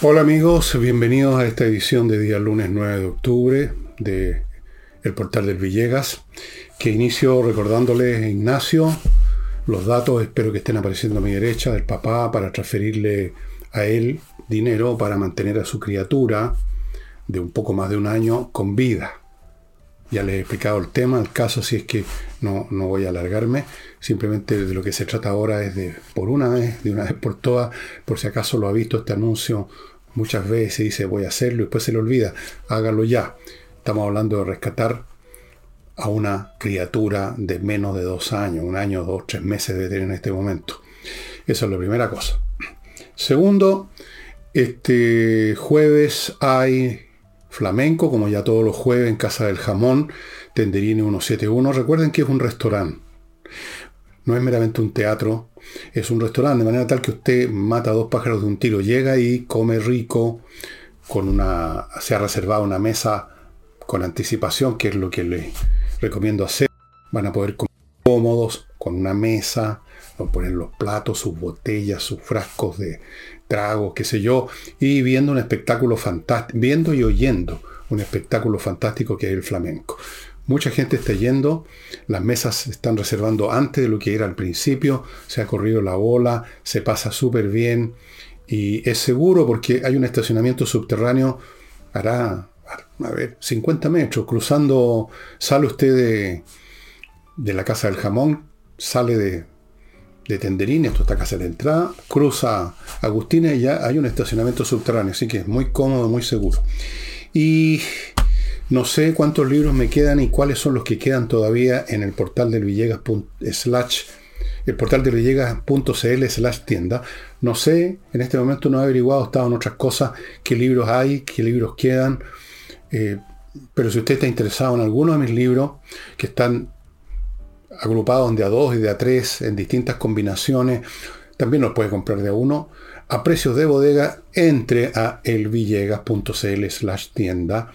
Hola amigos, bienvenidos a esta edición de día lunes 9 de octubre de El Portal del Villegas, que inicio recordándoles a Ignacio los datos, espero que estén apareciendo a mi derecha, del papá para transferirle a él dinero para mantener a su criatura de un poco más de un año con vida. Ya les he explicado el tema, el caso, si es que no, no voy a alargarme. Simplemente de lo que se trata ahora es de, por una vez, de una vez por todas, por si acaso lo ha visto este anuncio muchas veces y dice voy a hacerlo y después se le olvida, hágalo ya. Estamos hablando de rescatar a una criatura de menos de dos años, un año, dos, tres meses de tener en este momento. Esa es la primera cosa. Segundo, este jueves hay flamenco, como ya todos los jueves en Casa del Jamón, Tenderini 171. Recuerden que es un restaurante. No es meramente un teatro, es un restaurante, de manera tal que usted mata dos pájaros de un tiro. Llega y come rico, con una, se ha reservado una mesa con anticipación, que es lo que le recomiendo hacer. Van a poder comer cómodos, con una mesa, van a poner los platos, sus botellas, sus frascos de tragos, qué sé yo, y viendo un espectáculo fantástico, viendo y oyendo un espectáculo fantástico que es el flamenco. Mucha gente está yendo, las mesas se están reservando antes de lo que era al principio, se ha corrido la bola, se pasa súper bien y es seguro porque hay un estacionamiento subterráneo, hará, a ver, 50 metros, cruzando, sale usted de, de la Casa del Jamón, sale de, de Tenderín, esto está casa de entrada, cruza Agustina y ya hay un estacionamiento subterráneo, así que es muy cómodo, muy seguro. Y no sé cuántos libros me quedan y cuáles son los que quedan todavía en el portal del Villegas slash el portal de Villegas.cl slash tienda. No sé, en este momento no he averiguado, estado en otras cosas, qué libros hay, qué libros quedan. Eh, pero si usted está interesado en alguno de mis libros, que están agrupados de a dos y de a tres en distintas combinaciones, también los puede comprar de a uno a precios de bodega, entre a elvillegas.cl slash tienda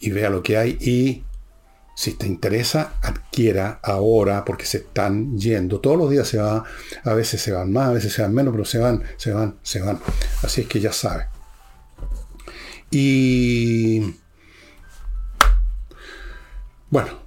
y vea lo que hay y si te interesa, adquiera ahora porque se están yendo. Todos los días se va, a veces se van más, a veces se van menos, pero se van, se van, se van. Así es que ya sabe. Y bueno,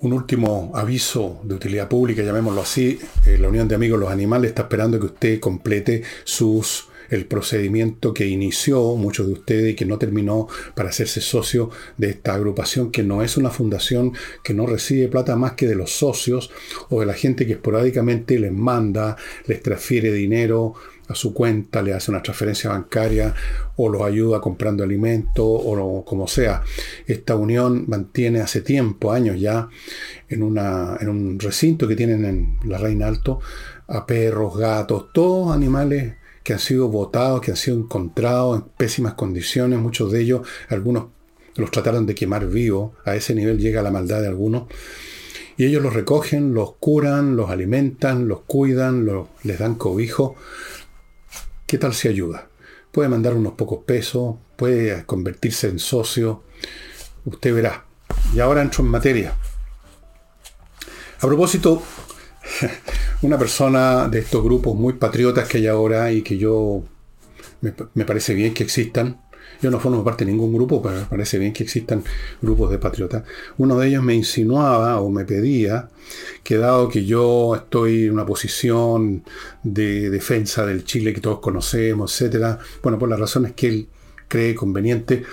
un último aviso de utilidad pública, llamémoslo así. Eh, la Unión de Amigos Los Animales está esperando que usted complete sus el procedimiento que inició muchos de ustedes y que no terminó para hacerse socio de esta agrupación que no es una fundación que no recibe plata más que de los socios o de la gente que esporádicamente les manda, les transfiere dinero a su cuenta, le hace una transferencia bancaria o los ayuda comprando alimentos o como sea. Esta unión mantiene hace tiempo, años ya, en, una, en un recinto que tienen en la Reina Alto, a perros, gatos, todos animales que han sido votados, que han sido encontrados en pésimas condiciones, muchos de ellos, algunos los trataron de quemar vivos, a ese nivel llega la maldad de algunos, y ellos los recogen, los curan, los alimentan, los cuidan, les dan cobijo. ¿Qué tal si ayuda? Puede mandar unos pocos pesos, puede convertirse en socio, usted verá. Y ahora entro en materia. A propósito, una persona de estos grupos muy patriotas que hay ahora y que yo me, parece bien que existan. Yo no formo parte de ningún grupo, pero me parece bien que existan grupos de patriotas. Uno de ellos me insinuaba o me pedía que dado que yo estoy en una posición de defensa del Chile que todos conocemos, etcétera, bueno, por las razones que él cree conveniente,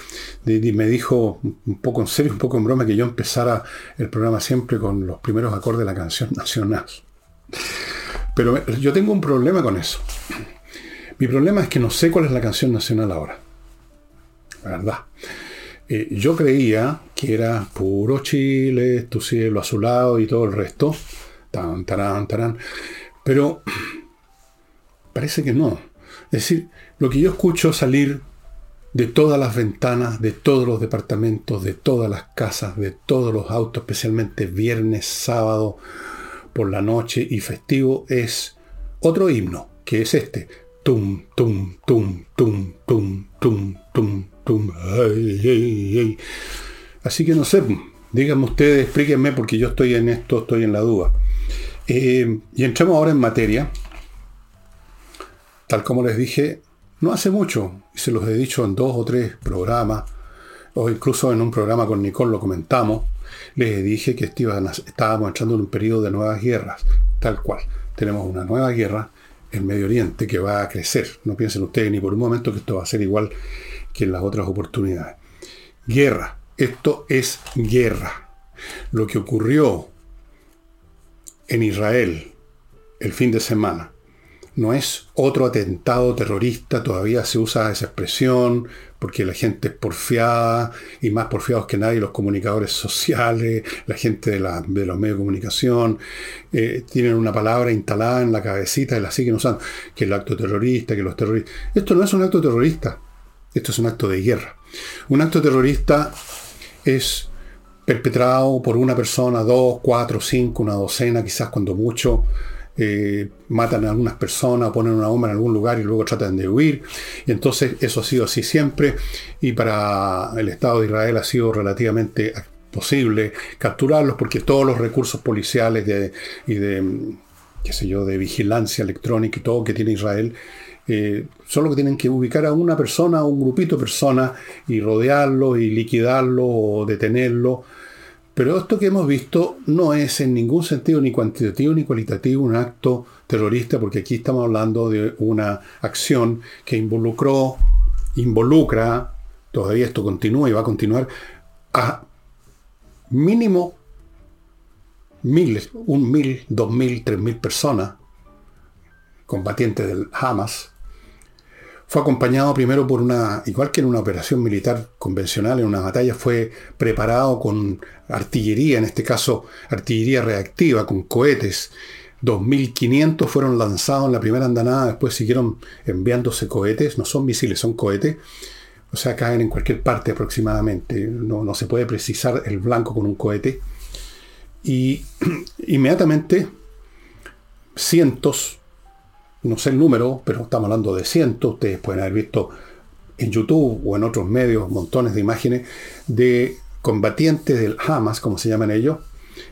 me dijo un poco en serio, un poco en broma, que yo empezara el programa siempre con los primeros acordes de la canción nacional. Pero yo tengo un problema con eso. Mi problema es que no sé cuál es la canción nacional ahora. Verdad. Eh, yo creía que era puro Chile, tu cielo azulado y todo el resto. Tan, tarán, tarán. Pero parece que no. Es decir, lo que yo escucho salir de todas las ventanas, de todos los departamentos, de todas las casas, de todos los autos, especialmente viernes, sábado, por la noche y festivo es otro himno, que es este. Tum, tum, tum, tum, tum, tum, tum, Así que no sé, díganme ustedes, explíquenme porque yo estoy en esto, estoy en la duda. Eh, y entramos ahora en materia. Tal como les dije, No hace mucho, y se los he dicho en dos o tres programas, o incluso en un programa con Nicole lo comentamos, les dije que estábamos entrando en un periodo de nuevas guerras, tal cual. Tenemos una nueva guerra en Medio Oriente que va a crecer. No piensen ustedes ni por un momento que esto va a ser igual que en las otras oportunidades. Guerra. Esto es guerra. Lo que ocurrió en Israel el fin de semana no es otro atentado terrorista, todavía se usa esa expresión, porque la gente es porfiada, y más porfiados que nadie los comunicadores sociales, la gente de, los medios de comunicación, eh, tienen una palabra instalada en la cabecita y la siguen usando, que el acto terrorista, que los terroristas... Esto no es un acto terrorista, esto es un acto de guerra. Un acto terrorista es perpetrado por una persona, dos, cuatro, cinco, una docena, quizás cuando mucho, eh, matan a algunas personas, ponen una bomba en algún lugar y luego tratan de huir. Y entonces eso ha sido así siempre. Y para el Estado de Israel ha sido relativamente posible capturarlos porque todos los recursos policiales y de, qué sé yo, de vigilancia electrónica y todo que tiene Israel, eh, solo que tienen que ubicar a una persona, a un grupito de personas y rodearlo y liquidarlo o detenerlo. Pero esto que hemos visto no es en ningún sentido ni cuantitativo ni cualitativo un acto terrorista, porque aquí estamos hablando de una acción que involucró, involucra, todavía esto continúa y va a continuar, a mínimo miles, un mil, dos mil, tres mil personas, combatientes del Hamas, fue acompañado primero por una, igual que en una operación militar convencional, en una batalla, fue preparado con artillería, en este caso artillería reactiva, con cohetes. 2.500 fueron lanzados en la primera andanada, después siguieron enviándose cohetes, no son misiles, son cohetes, o sea, caen en cualquier parte aproximadamente, no, no se puede precisar el blanco con un cohete. Y inmediatamente cientos, no sé el número, pero estamos hablando de cientos, ustedes pueden haber visto en YouTube o en otros medios montones de imágenes de combatientes del Hamas, como se llaman ellos,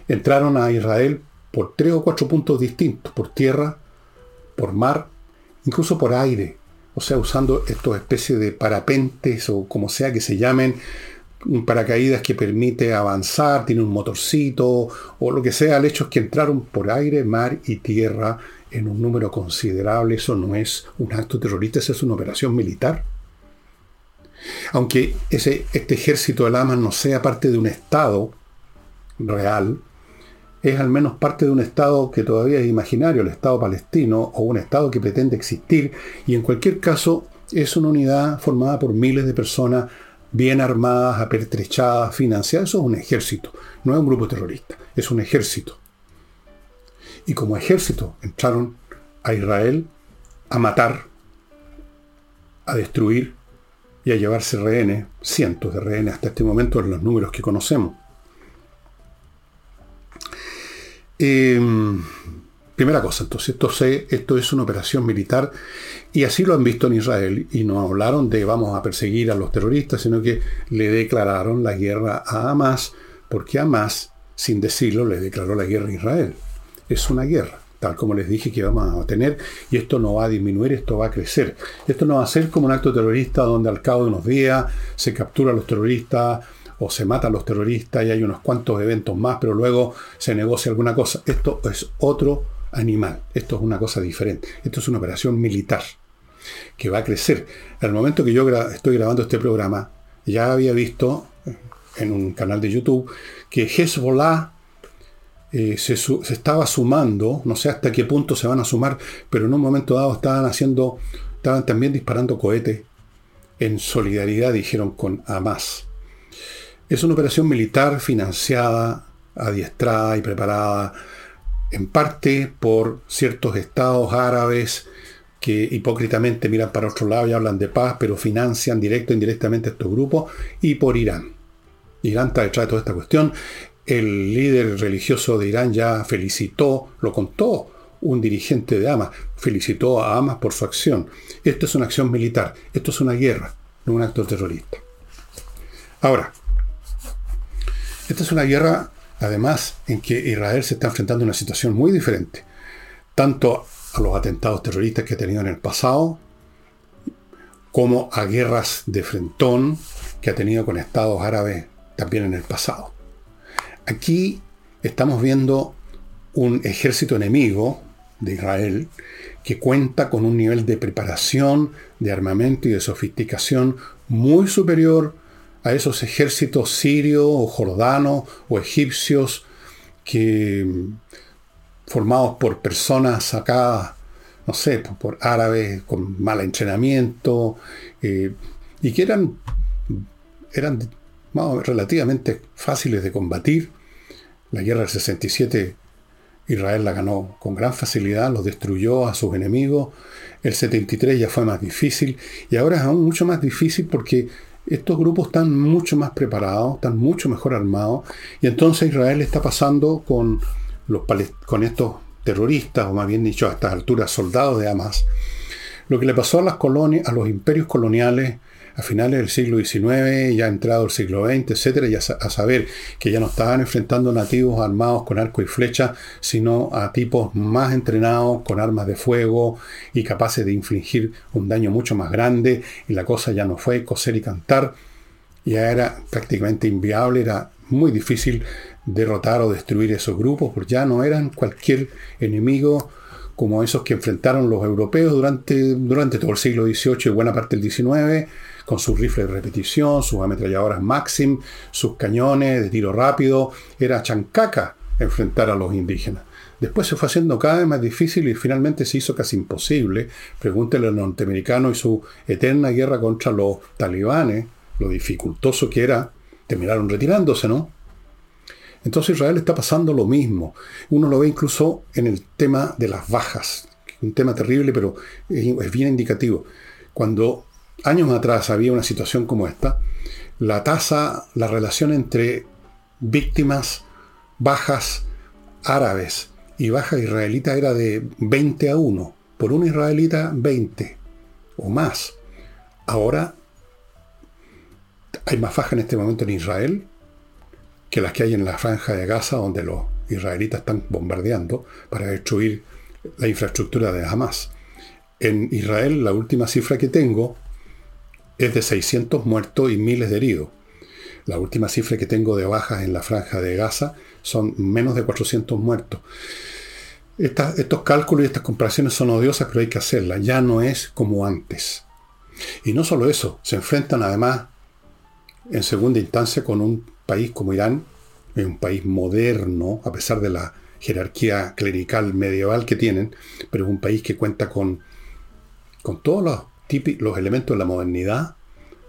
entraron a Israel por tres o cuatro puntos distintos, por tierra, por mar, incluso por aire, o sea, usando estas especies de parapentes o como sea que se llamen, paracaídas que permite avanzar, tiene un motorcito o lo que sea, el hecho es que entraron por aire, mar y tierra en un número considerable, eso no es un acto terrorista, eso es una operación militar. Aunque ese, este ejército de Hamas no sea parte de un Estado real, es al menos parte de un Estado que todavía es imaginario, el Estado palestino, o un Estado que pretende existir, y en cualquier caso es una unidad formada por miles de personas bien armadas, apertrechadas, financiadas. Eso es un ejército, no es un grupo terrorista, es un ejército y como ejército entraron a Israel a matar, a destruir y a llevarse rehenes, cientos de rehenes hasta este momento en los números que conocemos. Em, primera cosa, entonces, esto, esto es una operación militar y así lo han visto en Israel y no hablaron de vamos a perseguir a los terroristas, sino que le declararon la guerra a Hamas, porque Hamas, sin decirlo, le declaró la guerra a Israel es una guerra, tal como les dije que vamos a tener, y esto no va a disminuir, esto va a crecer. Esto no va a ser como un acto terrorista donde al cabo de unos días se captura a los terroristas o se mata a los terroristas y hay unos cuantos eventos más, pero luego se negocia alguna cosa. Esto es otro animal, esto es una cosa diferente, esto es una operación militar que va a crecer. Al momento que yo estoy grabando este programa, ya había visto en un canal de YouTube que Hezbollah eh, se, estaba sumando, no sé hasta qué punto se van a sumar, pero en un momento dado estaban haciendo, estaban también disparando cohetes en solidaridad, dijeron, con Hamas. Es una operación militar financiada, adiestrada y preparada en parte por ciertos estados árabes que hipócritamente miran para otro lado y hablan de paz, pero financian directo e indirectamente estos grupos, y por Irán. Irán está detrás de toda esta cuestión el líder religioso de Irán ya felicitó, lo contó un dirigente de Hamas, felicitó a Hamas por su acción. Esto es una acción militar, esto es una guerra, no un acto terrorista. Ahora, esta es una guerra, además, en que Israel se está enfrentando a una situación muy diferente, tanto a los atentados terroristas que ha tenido en el pasado, como a guerras de frentón que ha tenido con estados árabes también en el pasado. Aquí estamos viendo un ejército enemigo de Israel que cuenta con un nivel de preparación, de armamento y de sofisticación muy superior a esos ejércitos sirios o jordanos o egipcios que formados por personas acá, no sé, por árabes con mal entrenamiento, eh, y que eran, eran relativamente fáciles de combatir. La guerra del 67 Israel la ganó con gran facilidad, los destruyó a sus enemigos. El 73 ya fue más difícil y ahora es aún mucho más difícil porque estos grupos están mucho más preparados, están mucho mejor armados y entonces Israel está pasando con, los, con estos terroristas, o más bien dicho a estas alturas soldados de Hamas, lo que le pasó a las colonias, a los imperios coloniales a finales del siglo XIX, ya entrado el siglo XX, etcétera, y a, saber que ya no estaban enfrentando nativos armados con arco y flecha, sino a tipos más entrenados con armas de fuego y capaces de infligir un daño mucho más grande, y la cosa ya no fue coser y cantar, ya era prácticamente inviable, era muy difícil derrotar o destruir esos grupos, porque ya no eran cualquier enemigo como esos que enfrentaron los europeos durante, durante todo el siglo XVIII y buena parte del XIX, con sus rifles de repetición, sus ametralladoras Maxim, sus cañones de tiro rápido. Era chancaca enfrentar a los indígenas. Después se fue haciendo cada vez más difícil y finalmente se hizo casi imposible. Pregúntele al norteamericano y su eterna guerra contra los talibanes, lo dificultoso que era, terminaron retirándose, ¿no? Entonces Israel está pasando lo mismo. Uno lo ve incluso en el tema de las bajas. Un tema terrible, pero es bien indicativo. Cuando años atrás había una situación como esta, la tasa, la relación entre víctimas bajas árabes y bajas israelitas era de 20 a 1. Por un israelita, 20 o más. Ahora hay más bajas en este momento en Israel que las que hay en la franja de Gaza, donde los israelitas están bombardeando para destruir la infraestructura de Hamas. En Israel, la última cifra que tengo es de 600 muertos y miles de heridos. La última cifra que tengo de bajas en la franja de Gaza son menos de 400 muertos. estos cálculos y estas comparaciones son odiosas, pero hay que hacerlas. Ya no es como antes. Y no solo eso, se enfrentan además en segunda instancia con un país como Irán, un país moderno, a pesar de la jerarquía clerical medieval que tienen, pero es un país que cuenta con, con todos los, los elementos de la modernidad.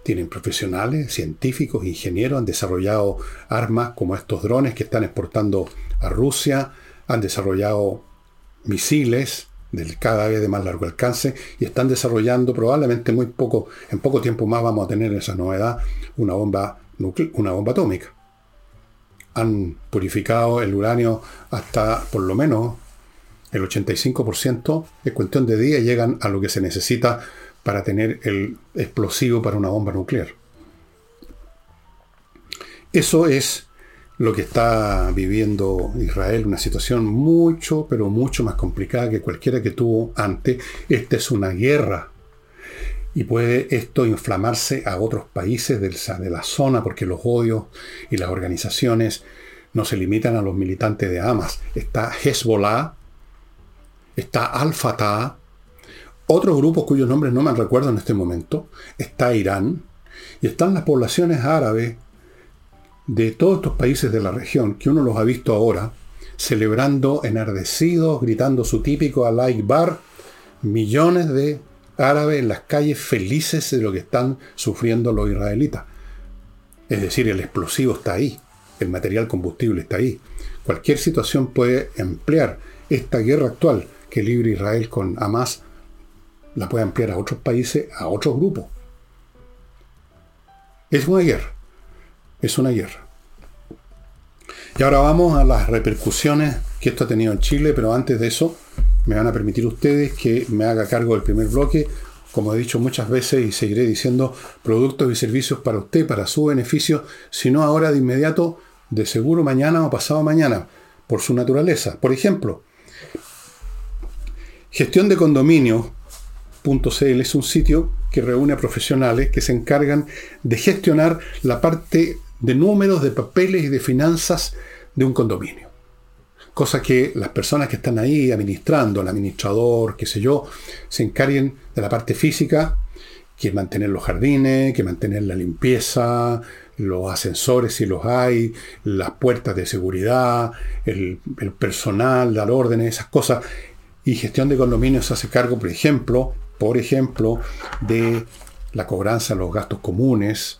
Tienen profesionales, científicos, ingenieros, han desarrollado armas como estos drones que están exportando a Rusia, han desarrollado misiles del cada vez de más largo alcance y están desarrollando probablemente muy poco, en poco tiempo más vamos a tener esa novedad, una bomba una bomba atómica. Han purificado el uranio hasta por lo menos el 85%, es cuestión de días, llegan a lo que se necesita para tener el explosivo para una bomba nuclear. Eso es lo que está viviendo Israel, una situación mucho, pero mucho más complicada que cualquiera que tuvo antes. Esta es una guerra y puede esto inflamarse a otros países de la zona porque los odios y las organizaciones no se limitan a los militantes de Hamas. Está Hezbollah, está Al-Fatah, otros grupos cuyos nombres no me recuerdo en este momento, está Irán y están las poblaciones árabes de todos estos países de la región, que uno los ha visto ahora, celebrando enardecidos, gritando su típico Allah Bar, millones de árabes en las calles felices de lo que están sufriendo los israelitas. Es decir, el explosivo está ahí, el material combustible está ahí. Cualquier situación puede emplear esta guerra actual que libre Israel con Hamas, la puede ampliar a otros países, a otros grupos. Es una guerra, es una guerra. Y ahora vamos a las repercusiones que esto ha tenido en Chile, pero antes de eso, me van a permitir ustedes que me haga cargo del primer bloque. Como he dicho muchas veces y seguiré diciendo, productos y servicios para usted, para su beneficio, si no ahora de inmediato, de seguro mañana o pasado mañana, por su naturaleza. Por ejemplo, gestión de condominio es un sitio que reúne a profesionales que se encargan de gestionar la parte de números, de papeles y de finanzas de un condominio. Cosa que las personas que están ahí administrando, el administrador, qué sé yo, se encarguen de la parte física, que mantener los jardines, que mantener la limpieza, los ascensores si los hay, las puertas de seguridad, el, personal, dar órdenes, esas cosas. Y gestión de condominios se hace cargo, por ejemplo, por ejemplo, de la cobranza de los gastos comunes,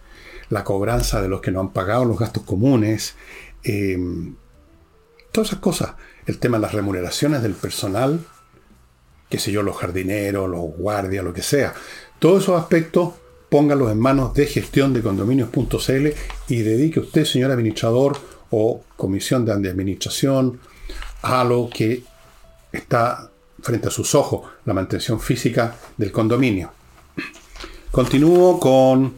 la cobranza de los que no han pagado los gastos comunes, eh, todas esas cosas. El tema de las remuneraciones del personal, qué sé yo, los jardineros, los guardias, lo que sea. Todos esos aspectos póngalos en manos de gestión de condominios.cl y dedique usted, señor administrador o comisión de administración, a lo que está frente a sus ojos, la mantención física del condominio. Continúo con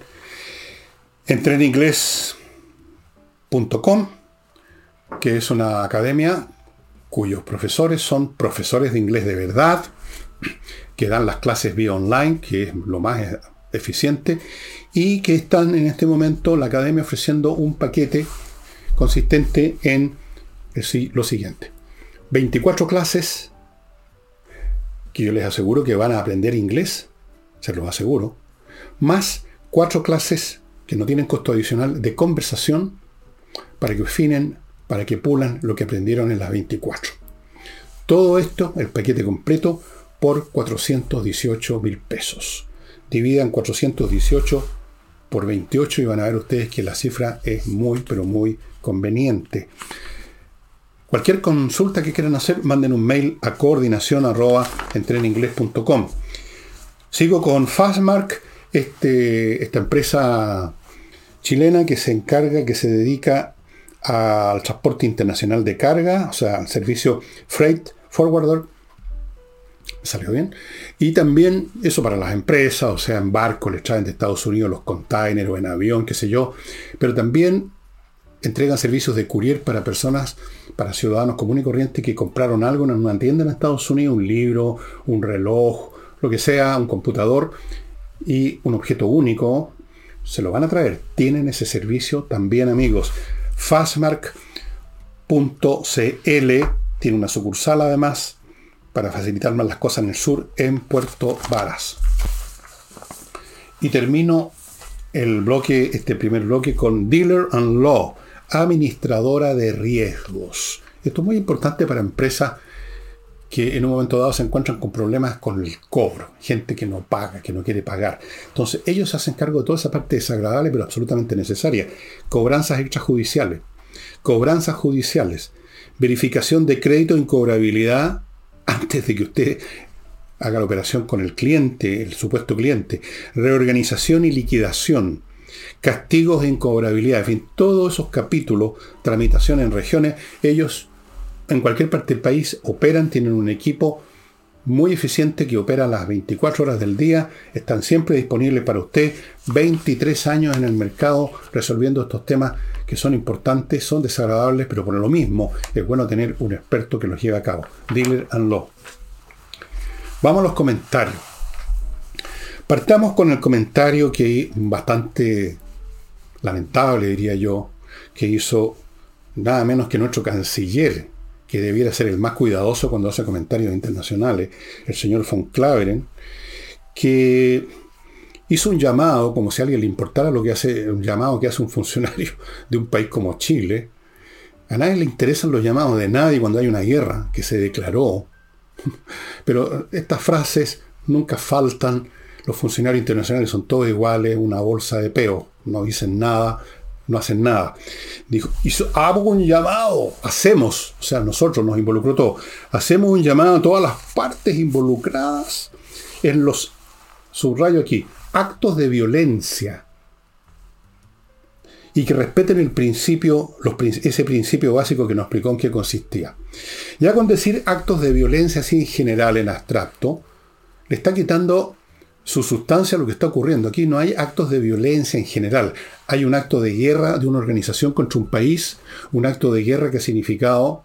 entreninglés.com, que es una academia cuyos profesores son profesores de inglés de verdad, que dan las clases vía online, que es lo más eficiente, y que están en este momento la academia ofreciendo un paquete consistente en lo siguiente. 24 clases que yo les aseguro que van a aprender inglés, se los aseguro, más cuatro clases que no tienen costo adicional de conversación para que afinen, para que pulan lo que aprendieron en las 24. Todo esto, el paquete completo, por 418 mil pesos. Dividan 418 por 28 y van a ver ustedes que la cifra es muy, pero muy conveniente. Cualquier consulta que quieran hacer, manden un mail a coordinación arroba Sigo con Fastmark, este, esta empresa chilena que se encarga, que se dedica al transporte internacional de carga, o sea, al servicio Freight Forwarder. ¿Salió bien? Y también eso para las empresas, o sea, en barco les traen de Estados Unidos los containers o en avión, qué sé yo. Pero también entregan servicios de courier para personas, para ciudadanos comunes y corrientes que compraron algo en una tienda en Estados Unidos, un libro, un reloj, lo que sea, un computador y un objeto único, se lo van a traer. Tienen ese servicio también, amigos. Fastmark.cl tiene una sucursal además para facilitar más las cosas en el sur, en Puerto Varas. Y termino el bloque, este primer bloque, con Dealer and Law, administradora de riesgos. Esto es muy importante para empresas que en un momento dado se encuentran con problemas con el cobro, gente que no paga, que no quiere pagar. Entonces ellos hacen cargo de toda esa parte desagradable pero absolutamente necesaria. Cobranzas extrajudiciales, cobranzas judiciales, verificación de crédito en cobrabilidad antes de que usted haga la operación con el cliente, el supuesto cliente, reorganización y liquidación, castigos en cobrabilidad, en fin, todos esos capítulos, tramitación en regiones, ellos en cualquier parte del país operan, tienen un equipo muy eficiente que opera las 24 horas del día, están siempre disponibles para usted, 23 años en el mercado resolviendo estos temas que son importantes, son desagradables, pero por lo mismo es bueno tener un experto que los lleve a cabo. Dealer and Law. Vamos a los comentarios. Partamos con el comentario que bastante lamentable, diría yo, que hizo nada menos que nuestro canciller, que debiera ser el más cuidadoso cuando hace comentarios internacionales, el señor von Claveren, que hizo un llamado, como si a alguien le importara lo que hace, un llamado que hace un funcionario de un país como Chile. A nadie le interesan los llamados de nadie cuando hay una guerra que se declaró. Pero estas frases nunca faltan. Los funcionarios internacionales son todos iguales, una bolsa de peo. No dicen nada, no hacen nada. Dijo, hizo, hago un llamado, hacemos, o sea, nosotros nos involucró todo, hacemos un llamado a todas las partes involucradas en los, subrayo aquí, actos de violencia. Y que respeten el principio, los, ese principio básico que nos explicó en qué consistía. Ya con decir actos de violencia así en general, en abstracto, le está quitando su sustancia lo que está ocurriendo. Aquí no hay actos de violencia en general. Hay un acto de guerra de una organización contra un país, un acto de guerra que ha significado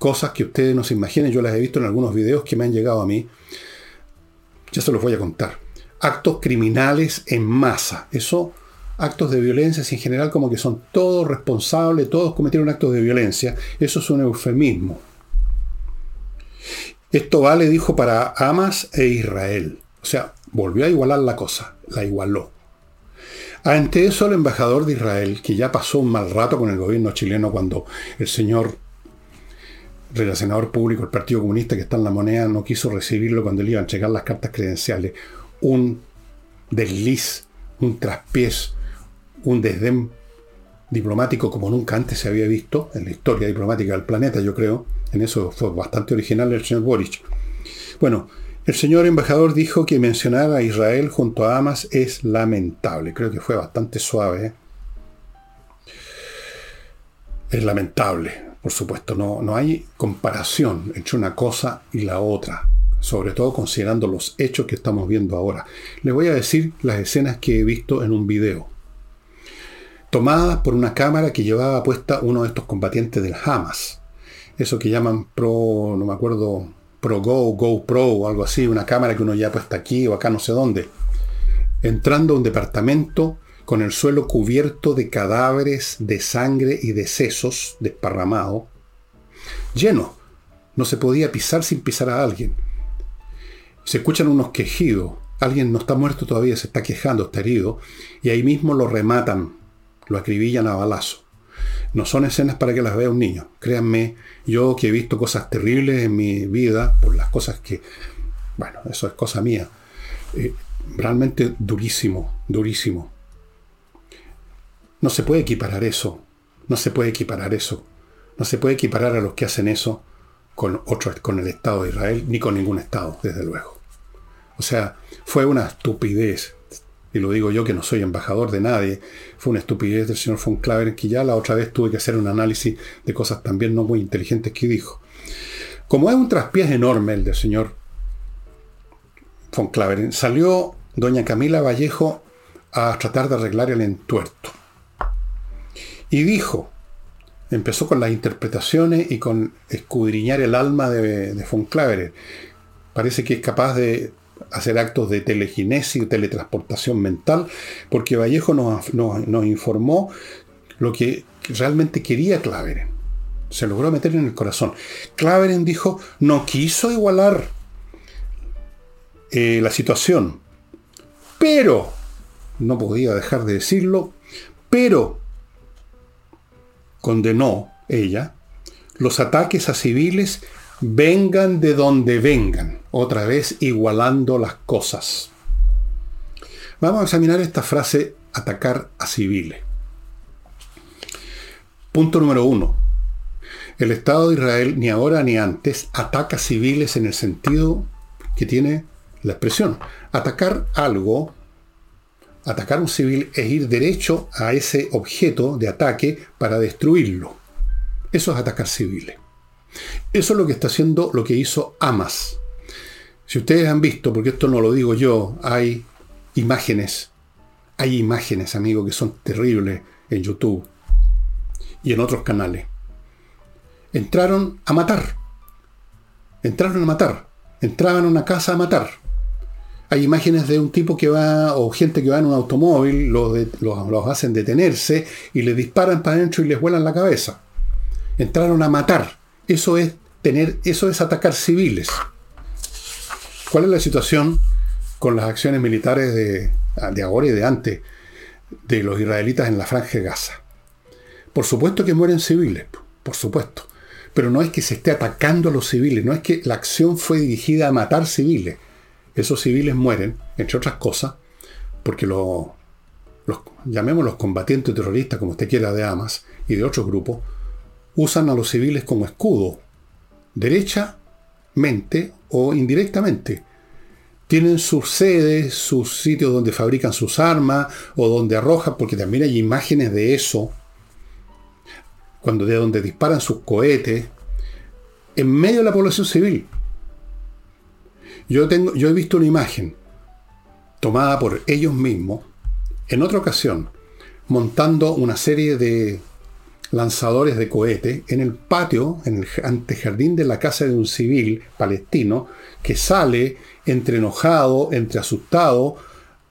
cosas que ustedes no se imaginen. Yo las he visto en algunos videos que me han llegado a mí. Ya se los voy a contar. Actos criminales en masa. Eso, actos de violencia en general como que son todos responsables, todos cometieron actos de violencia. Eso es un eufemismo. Esto vale, dijo, para Hamas e Israel. O sea, volvió a igualar la cosa, la igualó. Ante eso, el embajador de Israel, que ya pasó un mal rato con el gobierno chileno cuando el señor relacionador público del Partido Comunista que está en la moneda no quiso recibirlo cuando le iban a entregar las cartas credenciales, un desliz, un traspiés, un desdén diplomático como nunca antes se había visto en la historia diplomática del planeta, yo creo. En eso fue bastante original el señor Boric. Bueno, el señor embajador dijo que mencionar a Israel junto a Hamas es lamentable. Creo que fue bastante suave. ¿eh? Es lamentable, por supuesto. No, no hay comparación entre una cosa y la otra. Sobre todo considerando los hechos que estamos viendo ahora. Les voy a decir las escenas que he visto en un video. Tomadas por una cámara que llevaba puesta uno de estos combatientes del Hamas. Eso que llaman pro, no me acuerdo, Pro Go, Go Pro o algo así, una cámara que uno ya ha puesto aquí o acá no sé dónde. Entrando a un departamento con el suelo cubierto de cadáveres, de sangre y de sesos desparramados, lleno. No se podía pisar sin pisar a alguien. Se escuchan unos quejidos. Alguien no está muerto todavía, se está quejando, está herido. Y ahí mismo lo rematan, lo acribillan a balazo. No son escenas para que las vea un niño. Créanme, yo que he visto cosas terribles en mi vida, por las cosas que, bueno, eso es cosa mía. Eh, realmente durísimo, durísimo. No se puede equiparar eso. No se puede equiparar eso. No se puede equiparar a los que hacen eso con, otro, con el Estado de Israel, ni con ningún Estado, desde luego. O sea, fue una estupidez y lo digo yo que no soy embajador de nadie, fue una estupidez del señor von Claveren que ya la otra vez tuve que hacer un análisis de cosas también no muy inteligentes que dijo. Como es un traspiés enorme el del señor von Claveren, salió doña Camila Vallejo a tratar de arreglar el entuerto. Y dijo, empezó con las interpretaciones y con escudriñar el alma de, de von Claveren. Parece que es capaz de hacer actos de teleginesis, teletransportación mental, porque Vallejo nos, informó lo que realmente quería Claveren. Se logró meter en el corazón. Claveren dijo, no quiso igualar eh, la situación, pero, no podía dejar de decirlo, pero condenó ella los ataques a civiles vengan de donde vengan, otra vez igualando las cosas. Vamos a examinar esta frase atacar a civiles. Punto número uno. El Estado de Israel ni ahora ni antes ataca civiles en el sentido que tiene la expresión. Atacar algo, atacar un civil es ir derecho a ese objeto de ataque para destruirlo. Eso es atacar civiles. Eso es lo que está haciendo, lo que hizo Amas. Si ustedes han visto, porque esto no lo digo yo, hay imágenes, hay imágenes, amigos, que son terribles en YouTube y en otros canales. Entraron a matar. Entraron a matar. Entraban a una casa a matar. Hay imágenes de un tipo que va, o gente que va en un automóvil, los, los hacen detenerse y les disparan para adentro y les vuelan la cabeza. Entraron a matar. Eso es tener, eso es atacar civiles. ¿Cuál es la situación con las acciones militares de, ahora y de antes de los israelitas en la franja de Gaza? Por supuesto que mueren civiles, por supuesto. Pero no es que se esté atacando a los civiles, no es que la acción fue dirigida a matar civiles. Esos civiles mueren, entre otras cosas, porque los, los combatientes terroristas, como usted quiera, de Hamas y de otros grupos, usan a los civiles como escudo, derechamente o indirectamente. Tienen sus sedes, sus sitios donde fabrican sus armas o donde arrojan, porque también hay imágenes de eso, cuando de donde disparan sus cohetes, en medio de la población civil. Yo, tengo, yo he visto una imagen tomada por ellos mismos, en otra ocasión, montando una serie de lanzadores de cohete en el patio, en el antejardín de la casa de un civil palestino, que sale entre enojado, entre asustado,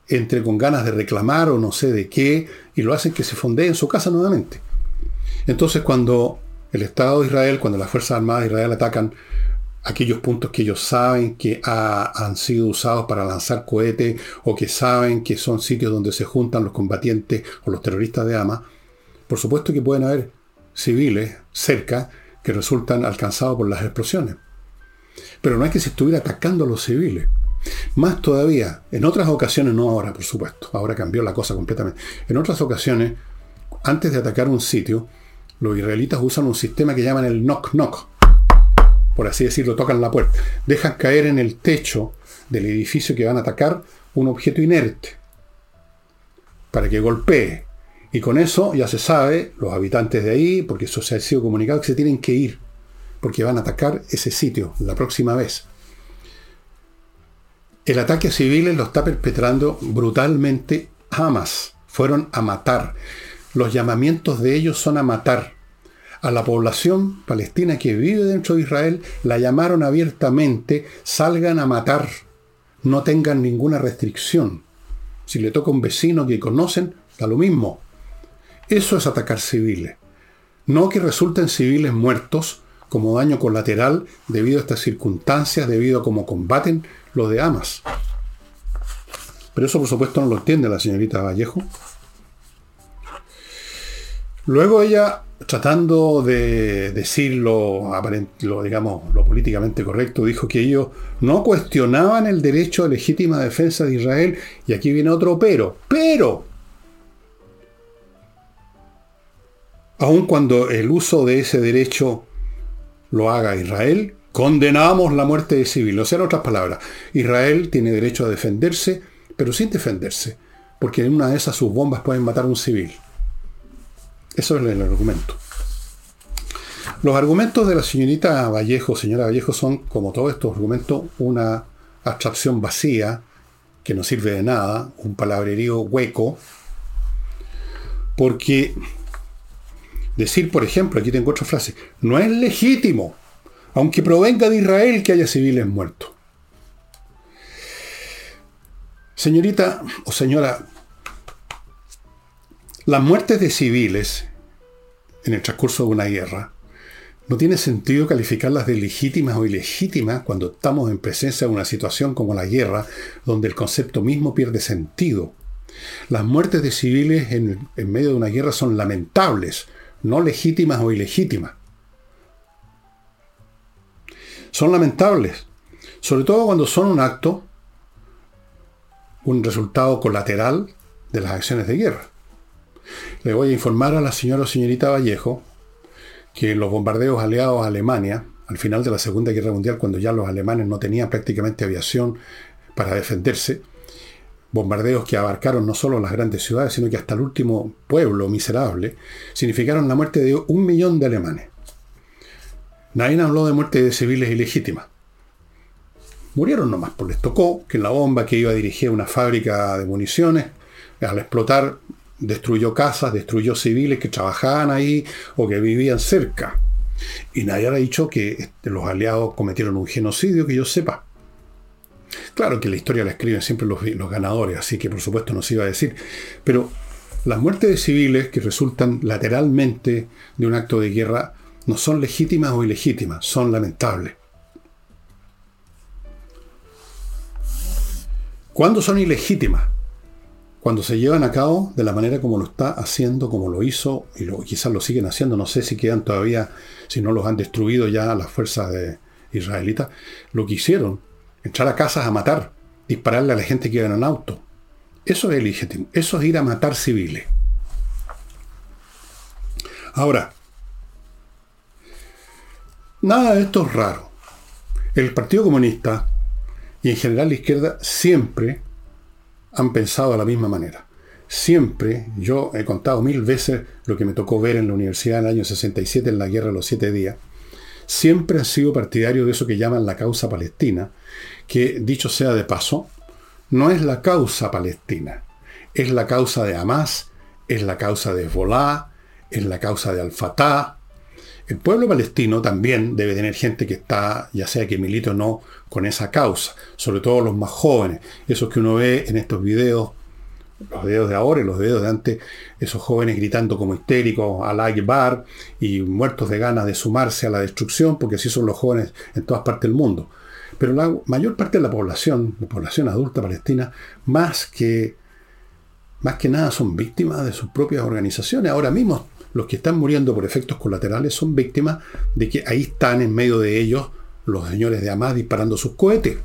entre con ganas de reclamar o no sé de qué, y lo hacen que se fondee en su casa nuevamente. Entonces cuando el Estado de Israel, cuando las Fuerzas Armadas de Israel atacan aquellos puntos que ellos saben que han sido usados para lanzar cohetes o que saben que son sitios donde se juntan los combatientes o los terroristas de Hamas, por supuesto que pueden haber civiles cerca que resultan alcanzados por las explosiones. Pero no es que se estuviera atacando a los civiles. Más todavía, en otras ocasiones, no ahora, por supuesto, ahora cambió la cosa completamente. En otras ocasiones, antes de atacar un sitio, los israelitas usan un sistema que llaman el knock-knock. Por así decirlo, tocan la puerta. Dejan caer en el techo del edificio que van a atacar un objeto inerte para que golpee. Y con eso ya se sabe, los habitantes de ahí, porque eso se ha sido comunicado, que se tienen que ir, porque van a atacar ese sitio la próxima vez. El ataque a civiles lo está perpetrando brutalmente Hamas. Fueron a matar. Los llamamientos de ellos son a matar. A la población palestina que vive dentro de Israel la llamaron abiertamente, salgan a matar, no tengan ninguna restricción. Si le toca a un vecino que conocen, da lo mismo. Eso es atacar civiles. No que resulten civiles muertos como daño colateral debido a estas circunstancias, debido a cómo combaten lo de Amas. Pero eso por supuesto no lo entiende la señorita Vallejo. Luego ella, tratando de decir lo, digamos, lo políticamente correcto, dijo que ellos no cuestionaban el derecho a legítima defensa de Israel. Y aquí viene otro pero. Pero, aun cuando el uso de ese derecho lo haga Israel, Condenamos la muerte de civil. O sea, en otras palabras, Israel tiene derecho a defenderse, pero sin defenderse, porque en una de esas sus bombas pueden matar a un civil. Eso es el argumento. Los argumentos de la señorita Vallejo, señora Vallejo, son, como todos estos argumentos, una abstracción vacía, que no sirve de nada, un palabrerío hueco, porque decir, por ejemplo, aquí tengo otra frase, no es legítimo aunque provenga de Israel que haya civiles muertos. Señorita o señora, las muertes de civiles en el transcurso de una guerra no tiene sentido calificarlas de legítimas o ilegítimas cuando estamos en presencia de una situación como la guerra, donde el concepto mismo pierde sentido. Las muertes de civiles en, en medio de una guerra son lamentables, no legítimas o ilegítimas son lamentables, sobre todo cuando son un acto, un resultado colateral de las acciones de guerra. Le voy a informar a la señora o señorita Vallejo que los bombardeos aliados a Alemania, al final de la Segunda Guerra Mundial, cuando ya los alemanes no tenían prácticamente aviación para defenderse, bombardeos que abarcaron no solo las grandes ciudades, sino que hasta el último pueblo miserable, significaron la muerte de un millón de alemanes. Nadie habló de muerte de civiles ilegítimas. Murieron nomás, pues les tocó que la bomba que iba a dirigir una fábrica de municiones, al explotar, destruyó casas, destruyó civiles que trabajaban ahí o que vivían cerca. Y nadie ha dicho que los aliados cometieron un genocidio que yo sepa. Claro que la historia la escriben siempre los, ganadores, así que por supuesto no se iba a decir. Pero las muertes de civiles que resultan lateralmente de un acto de guerra no son legítimas o ilegítimas, son lamentables. ¿Cuándo son ilegítimas? Cuando se llevan a cabo de la manera como lo está haciendo, como lo hizo, y lo, quizás lo siguen haciendo, no sé si quedan todavía, si no los han destruido ya las fuerzas de israelitas, lo que hicieron, entrar a casas a matar, dispararle a la gente que iba en un auto. Eso es ilegítimo, eso es ir a matar civiles. Ahora, Nada de esto es raro. El Partido Comunista y en general la izquierda siempre han pensado de la misma manera. Siempre, yo he contado mil veces lo que me tocó ver en la universidad en el año 67 en la Guerra de los Siete Días, siempre han sido partidarios de eso que llaman la causa palestina, que dicho sea de paso, no es la causa palestina, es la causa de Hamas, es la causa de Hezbollah, en la causa de Al-Fatah. El pueblo palestino también debe tener gente que está, ya sea que milite o no, con esa causa, sobre todo los más jóvenes, esos que uno ve en estos videos, los videos de ahora y los videos de antes, esos jóvenes gritando como histéricos al Akbar y muertos de ganas de sumarse a la destrucción, porque así son los jóvenes en todas partes del mundo. Pero la mayor parte de la población, la población adulta palestina, más que, más que nada son víctimas de sus propias organizaciones. Ahora mismo los que están muriendo por efectos colaterales son víctimas de que ahí están en medio de ellos los señores de Hamas disparando sus cohetes.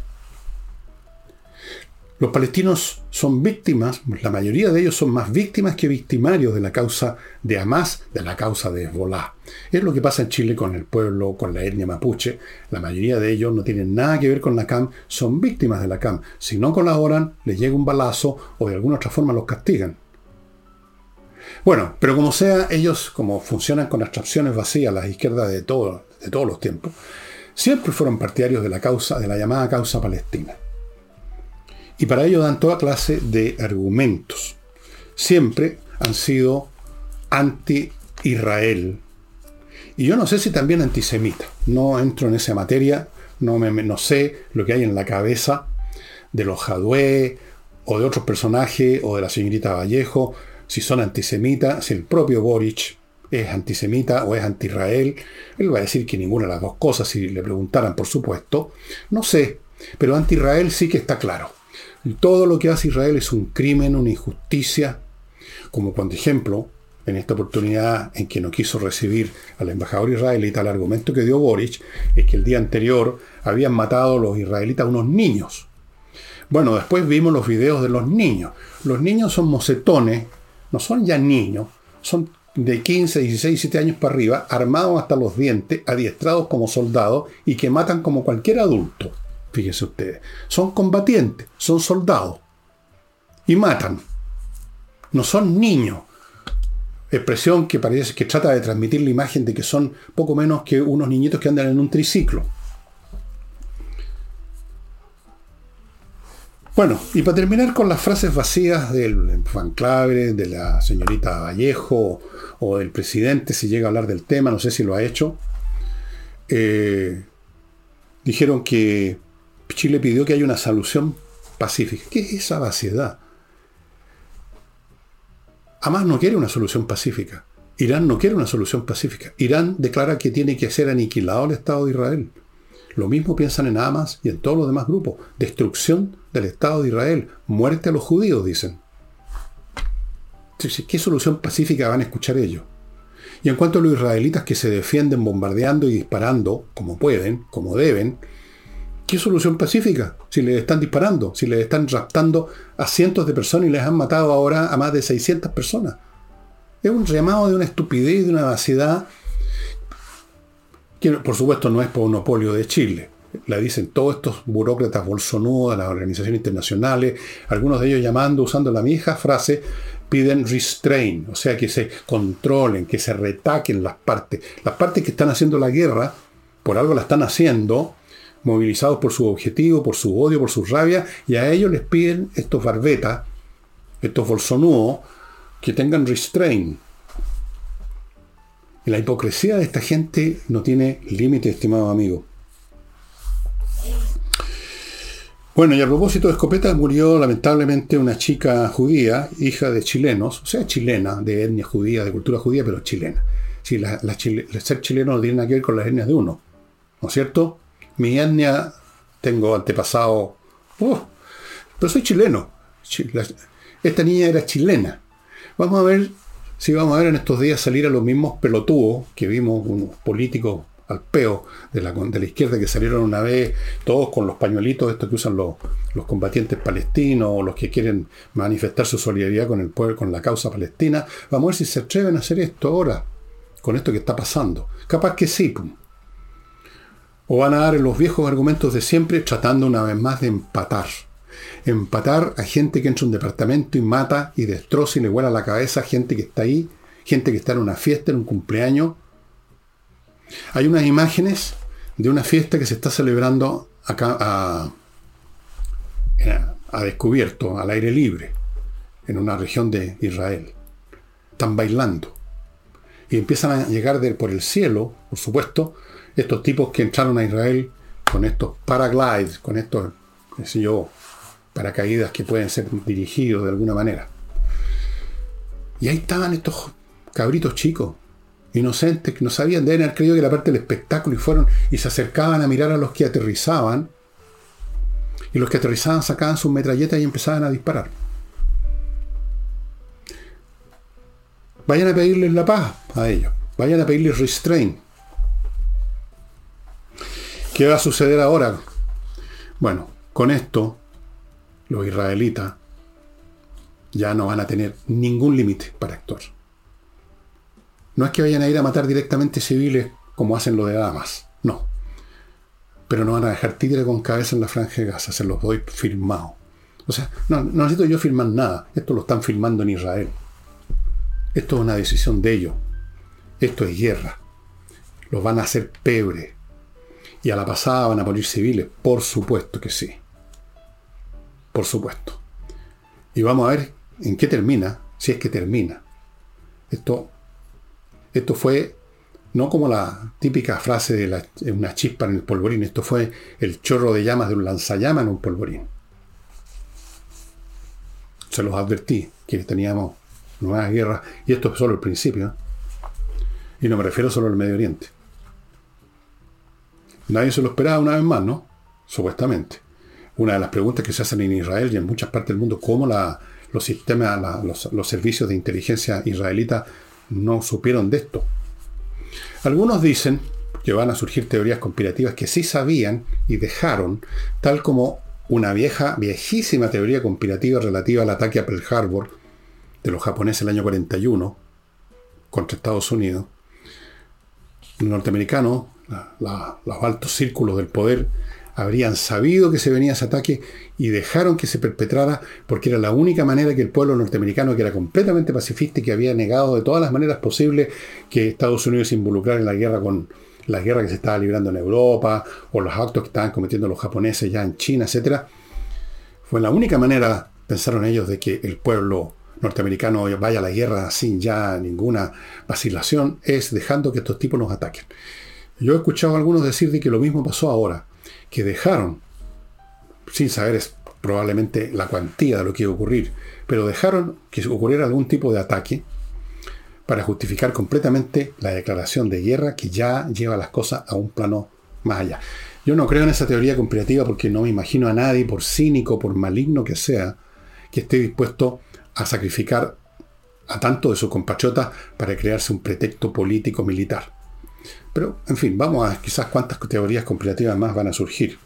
Los palestinos son víctimas, la mayoría de ellos son más víctimas que victimarios de la causa de Hamas, de la causa de Hezbollah. Es lo que pasa en Chile con el pueblo, con la etnia mapuche. La mayoría de ellos no tienen nada que ver con la CAM, son víctimas de la CAM. Si no colaboran, les llega un balazo o de alguna otra forma los castigan. Bueno, pero como sea, ellos, como funcionan con abstracciones vacías, las izquierdas de, todo, de todos los tiempos, siempre fueron partidarios de la causa, de la llamada causa palestina. Y para ello dan toda clase de argumentos. Siempre han sido anti-Israel. Y yo no sé si también antisemita. No entro en esa materia, no, me, no sé lo que hay en la cabeza de los Jadwe o de otros personajes o de la señorita Vallejo, si son antisemitas, si el propio Boric es antisemita o es anti-Israel. Él va a decir que ninguna de las dos cosas, si le preguntaran, por supuesto. No sé, pero anti-Israel sí que está claro. Todo lo que hace Israel es un crimen, una injusticia, como por ejemplo, en esta oportunidad en que no quiso recibir al embajador israelita, el argumento que dio Boric es que el día anterior habían matado los israelitas unos niños. Bueno, después vimos los videos de los niños. Los niños son mocetones, no son ya niños, son de 15, 16, 17 años para arriba, armados hasta los dientes, adiestrados como soldados y que matan como cualquier adulto. Fíjense ustedes. Son combatientes, son soldados. Y matan. No son niños. Expresión que parece que trata de transmitir la imagen de que son poco menos que unos niñitos que andan en un triciclo. Bueno, y para terminar con las frases vacías del Van Clave, de la señorita Vallejo o del presidente, si llega a hablar del tema, no sé si lo ha hecho, eh, dijeron que Chile pidió que haya una solución pacífica. ¿Qué es esa vaciedad? Hamas no quiere una solución pacífica. Irán no quiere una solución pacífica. Irán declara que tiene que ser aniquilado el Estado de Israel. Lo mismo piensan en Hamas y en todos los demás grupos. Destrucción del Estado de Israel. Muerte a los judíos, dicen. ¿Qué solución pacífica van a escuchar ellos? Y en cuanto a los israelitas que se defienden bombardeando y disparando, como pueden, como deben, ¿Qué solución pacífica? Si les están disparando, si les están raptando a cientos de personas y les han matado ahora a más de 600 personas. Es un llamado de una estupidez y de una vaciedad que por supuesto no es por monopolio de Chile. La dicen todos estos burócratas bolsonudos las organizaciones internacionales, algunos de ellos llamando, usando la vieja frase, piden restrain, o sea, que se controlen, que se retaquen las partes. Las partes que están haciendo la guerra, por algo la están haciendo, movilizados por su objetivo, por su odio, por su rabia, y a ellos les piden estos barbetas, estos bolsonudos, que tengan restraint. La hipocresía de esta gente no tiene límite, estimado amigo. Bueno, y a propósito de escopeta, murió lamentablemente una chica judía, hija de chilenos, o sea, chilena, de etnia judía, de cultura judía, pero chilena. Sí, la, ser chileno no tiene nada que ver con las etnias de uno, ¿no es cierto? Mi etnia, tengo antepasado, uh, pero soy chileno. Esta niña era chilena. Vamos a ver si vamos a ver en estos días salir a los mismos pelotudos que vimos, unos políticos al peo de la, de la izquierda que salieron una vez, todos con los pañuelitos estos que usan los, los combatientes palestinos o los que quieren manifestar su solidaridad con el pueblo, con la causa palestina. Vamos a ver si se atreven a hacer esto ahora, con esto que está pasando. Capaz que sí, pum. O van a dar los viejos argumentos de siempre tratando una vez más de empatar. Empatar a gente que entra a un departamento y mata y destroza y le vuela la cabeza a gente que está ahí, gente que está en una fiesta, en un cumpleaños. Hay unas imágenes de una fiesta que se está celebrando acá a, descubierto, al aire libre, en una región de Israel. Están bailando. Y empiezan a llegar por el cielo, por supuesto, estos tipos que entraron a Israel con estos paraglides, con estos, qué sé yo, paracaídas que pueden ser dirigidos de alguna manera. Y ahí estaban estos cabritos chicos, inocentes, que no sabían, de haber creído que era parte del espectáculo y fueron y se acercaban a mirar a los que aterrizaban. Y los que aterrizaban sacaban sus metralletas y empezaban a disparar. Vayan a pedirles la paz a ellos. Vayan a pedirles restraint. ¿Qué va a suceder ahora? Bueno, con esto, los israelitas ya no van a tener ningún límite para actuar. No es que vayan a ir a matar directamente civiles como hacen lo de Damas, no. Pero no van a dejar tigre con cabeza en la franja de Gaza, se los doy firmado. O sea, no, no necesito yo firmar nada, esto lo están firmando en Israel. Esto es una decisión de ellos. Esto es guerra. Los van a hacer pebre. Y a la pasada van a morir civiles. Por supuesto que sí. Por supuesto. Y vamos a ver en qué termina, si es que termina. Esto, esto fue no como la típica frase de una chispa en el polvorín, esto fue el chorro de llamas de un lanzallamas en un polvorín. Se los advertí que teníamos nuevas guerras, y esto es solo el principio, y no me refiero solo al Medio Oriente. Nadie se lo esperaba una vez más, ¿no? Supuestamente. Una de las preguntas que se hacen en Israel y en muchas partes del mundo, ¿cómo los sistemas, los, los servicios de inteligencia israelita no supieron de esto? Algunos dicen que van a surgir teorías conspirativas que sí sabían y dejaron, tal como una vieja, viejísima teoría conspirativa relativa al ataque a Pearl Harbor de los japoneses el año 41 contra Estados Unidos, los norteamericanos, los altos círculos del poder, habrían sabido que se venía ese ataque y dejaron que se perpetrara porque era la única manera que el pueblo norteamericano, que era completamente pacifista y que había negado de todas las maneras posibles que Estados Unidos se involucrara en la guerra con la guerra que se estaba librando en Europa o los actos que estaban cometiendo los japoneses ya en China, etc. Fue la única manera, pensaron ellos, de que el pueblo norteamericano vaya a la guerra sin ya ninguna vacilación, es dejando que estos tipos nos ataquen. Yo he escuchado a algunos decir de que lo mismo pasó ahora, que dejaron, sin saber probablemente la cuantía de lo que iba a ocurrir, pero dejaron que ocurriera algún tipo de ataque para justificar completamente la declaración de guerra que ya lleva las cosas a un plano más allá. Yo no creo en esa teoría conspirativa porque no me imagino a nadie, por cínico, por maligno que sea, que esté dispuesto a sacrificar a tanto de sus compatriotas para crearse un pretexto político militar. Pero, en fin, vamos a quizás cuántas teorías conspirativas más van a surgir.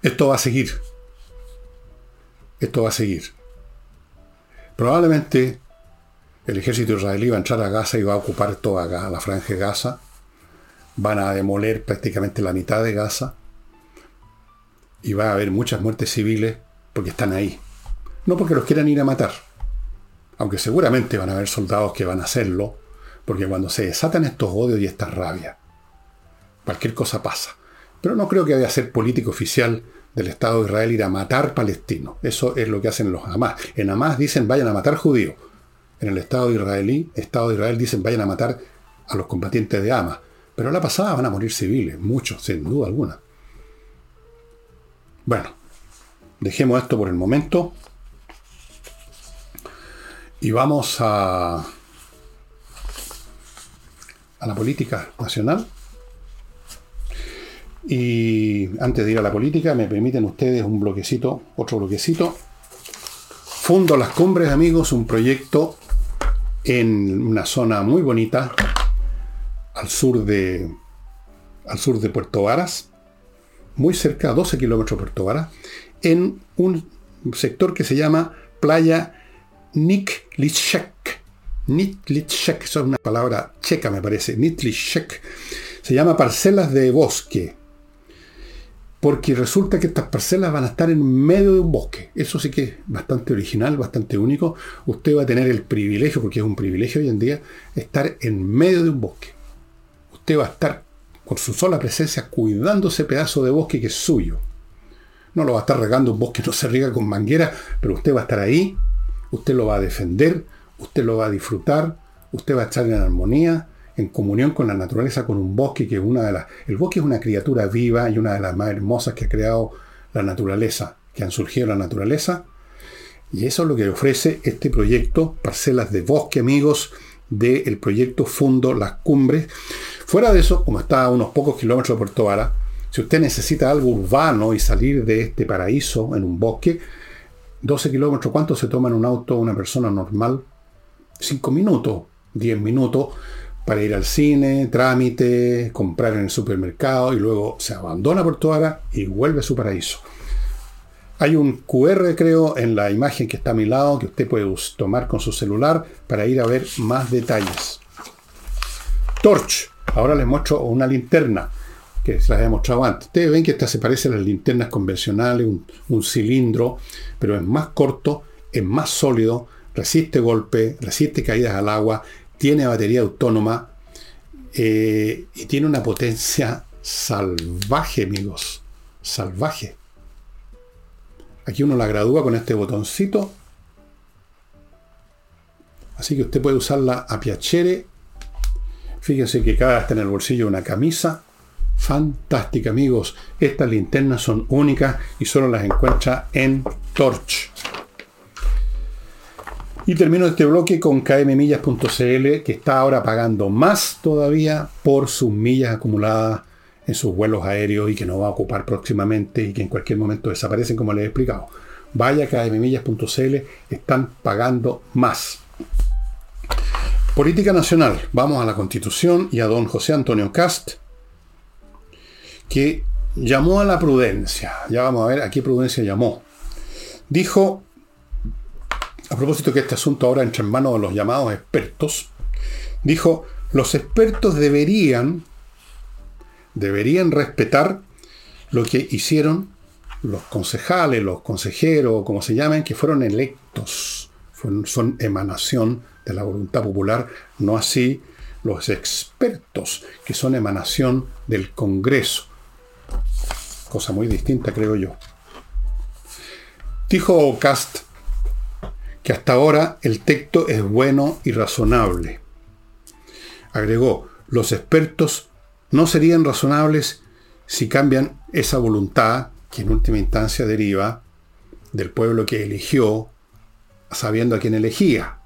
Esto va a seguir. Esto va a seguir. Probablemente el ejército israelí va a entrar a Gaza y va a ocupar toda la franja de Gaza. Van a demoler prácticamente la mitad de Gaza. Y va a haber muchas muertes civiles porque están ahí. No porque los quieran ir a matar, aunque seguramente van a haber soldados que van a hacerlo, porque cuando se desatan estos odios y esta rabia, cualquier cosa pasa. Pero no creo que vaya a ser político oficial del Estado de Israel ir a matar palestinos. Eso es lo que hacen los Hamas. En Hamas dicen vayan a matar judíos. En el Estado israelí, Estado de Israel dicen vayan a matar a los combatientes de Hamas. Pero a la pasada van a morir civiles, muchos, sin duda alguna. Bueno, dejemos esto por el momento. Y vamos a, a la política nacional. Y antes de ir a la política, me permiten ustedes un bloquecito, otro bloquecito. Fundo Las Cumbres, amigos, un proyecto en una zona muy bonita, al sur de, al sur de Puerto Varas, muy cerca, a 12 kilómetros de Puerto Varas, en un sector que se llama Playa Niklichek. Niklichek, eso es una palabra checa, me parece. Niklichek. Se llama parcelas de bosque. Porque resulta que estas parcelas van a estar en medio de un bosque. Eso sí que es bastante original, bastante único. Usted va a tener el privilegio, porque es un privilegio hoy en día, estar en medio de un bosque. Usted va a estar con su sola presencia cuidando ese pedazo de bosque que es suyo. No lo va a estar regando un bosque, no se riega con manguera, pero usted va a estar ahí usted lo va a defender, usted lo va a disfrutar, usted va a estar en armonía, en comunión con la naturaleza, con un bosque que es una de las... El bosque es una criatura viva y una de las más hermosas que ha creado la naturaleza, que han surgido la naturaleza. Y eso es lo que ofrece este proyecto, Parcelas de Bosque, amigos, del proyecto Fundo Las Cumbres. Fuera de eso, como está a unos pocos kilómetros de Puerto Vara, si usted necesita algo urbano y salir de este paraíso en un bosque, 12 kilómetros, ¿cuánto se toma en un auto una persona normal? 5 minutos, 10 minutos para ir al cine, trámite, comprar en el supermercado y luego se abandona Puerto Vara y vuelve a su paraíso. Hay un QR, creo, en la imagen que está a mi lado que usted puede tomar con su celular para ir a ver más detalles. Torch. Ahora les muestro una linterna que se las he mostrado antes. Ustedes ven que esta se parece a las linternas convencionales, un, cilindro, pero es más corto, es más sólido, resiste golpe, resiste caídas al agua, tiene batería autónoma eh, y tiene una potencia salvaje, amigos. Salvaje. Aquí uno la gradúa con este botoncito. Así que usted puede usarla a piacere. Fíjense que cada está en el bolsillo una camisa. Fantástica, amigos. Estas linternas son únicas y solo las encuentra en Torch. Y termino este bloque con kmmillas.cl, que está ahora pagando más todavía por sus millas acumuladas en sus vuelos aéreos y que no va a ocupar próximamente y que en cualquier momento desaparecen, como les he explicado. Vaya kmmillas.cl, están pagando más. Política nacional. Vamos a la Constitución y a don José Antonio Cast, que llamó a la prudencia. Ya vamos a ver a qué prudencia llamó. Dijo, a propósito que este asunto ahora entra en manos de los llamados expertos, dijo, los expertos deberían deberían respetar lo que hicieron los concejales, los consejeros, como se llamen, que fueron electos, son, emanación de la voluntad popular, no así los expertos, que son emanación del Congreso. Cosa muy distinta, creo yo. Dijo Cast que hasta ahora el texto es bueno y razonable. Agregó, los expertos no serían razonables si cambian esa voluntad que en última instancia deriva del pueblo que eligió, sabiendo a quién elegía.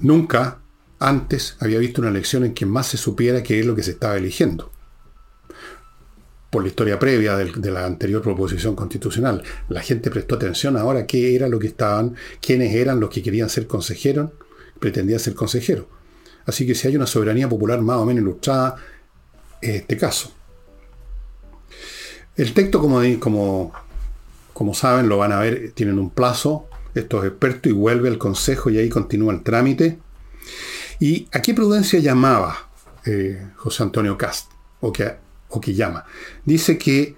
Nunca antes había visto una elección en que más se supiera qué es lo que se estaba eligiendo. Por la historia previa de la anterior proposición constitucional, la gente prestó atención ahora qué era lo que estaban, quiénes eran los que querían ser consejeros, pretendían ser consejeros. Así que si hay una soberanía popular más o menos ilustrada, es este caso. El texto, como, saben, lo van a ver, tienen un plazo, estos expertos, y vuelve al Consejo y ahí continúa el trámite. ¿Y a qué prudencia llamaba eh, José Antonio Cast? O que llama. Dice que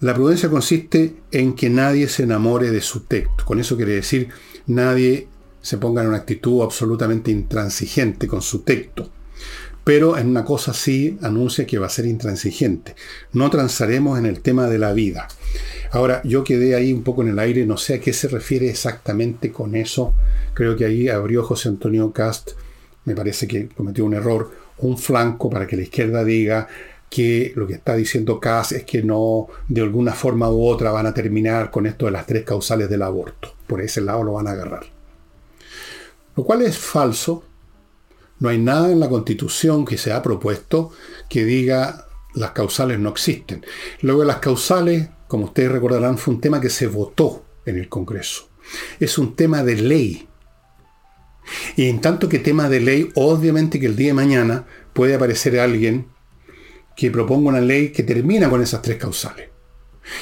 la prudencia consiste en que nadie se enamore de su texto. Con eso quiere decir, nadie se ponga en una actitud absolutamente intransigente con su texto. Pero en una cosa sí anuncia que va a ser intransigente. No transaremos en el tema de la vida. Ahora, yo quedé ahí un poco en el aire, no sé a qué se refiere exactamente con eso. Creo que ahí abrió José Antonio Cast, me parece que cometió un error, un flanco para que la izquierda diga que lo que está diciendo Cast es que no, de alguna forma u otra, van a terminar con esto de las tres causales del aborto. Por ese lado lo van a agarrar. Lo cual es falso. No hay nada en la constitución que se ha propuesto que diga las causales no existen. Luego las causales, como ustedes recordarán, fue un tema que se votó en el Congreso. Es un tema de ley. Y en tanto que tema de ley, obviamente que el día de mañana puede aparecer alguien que proponga una ley que termina con esas tres causales.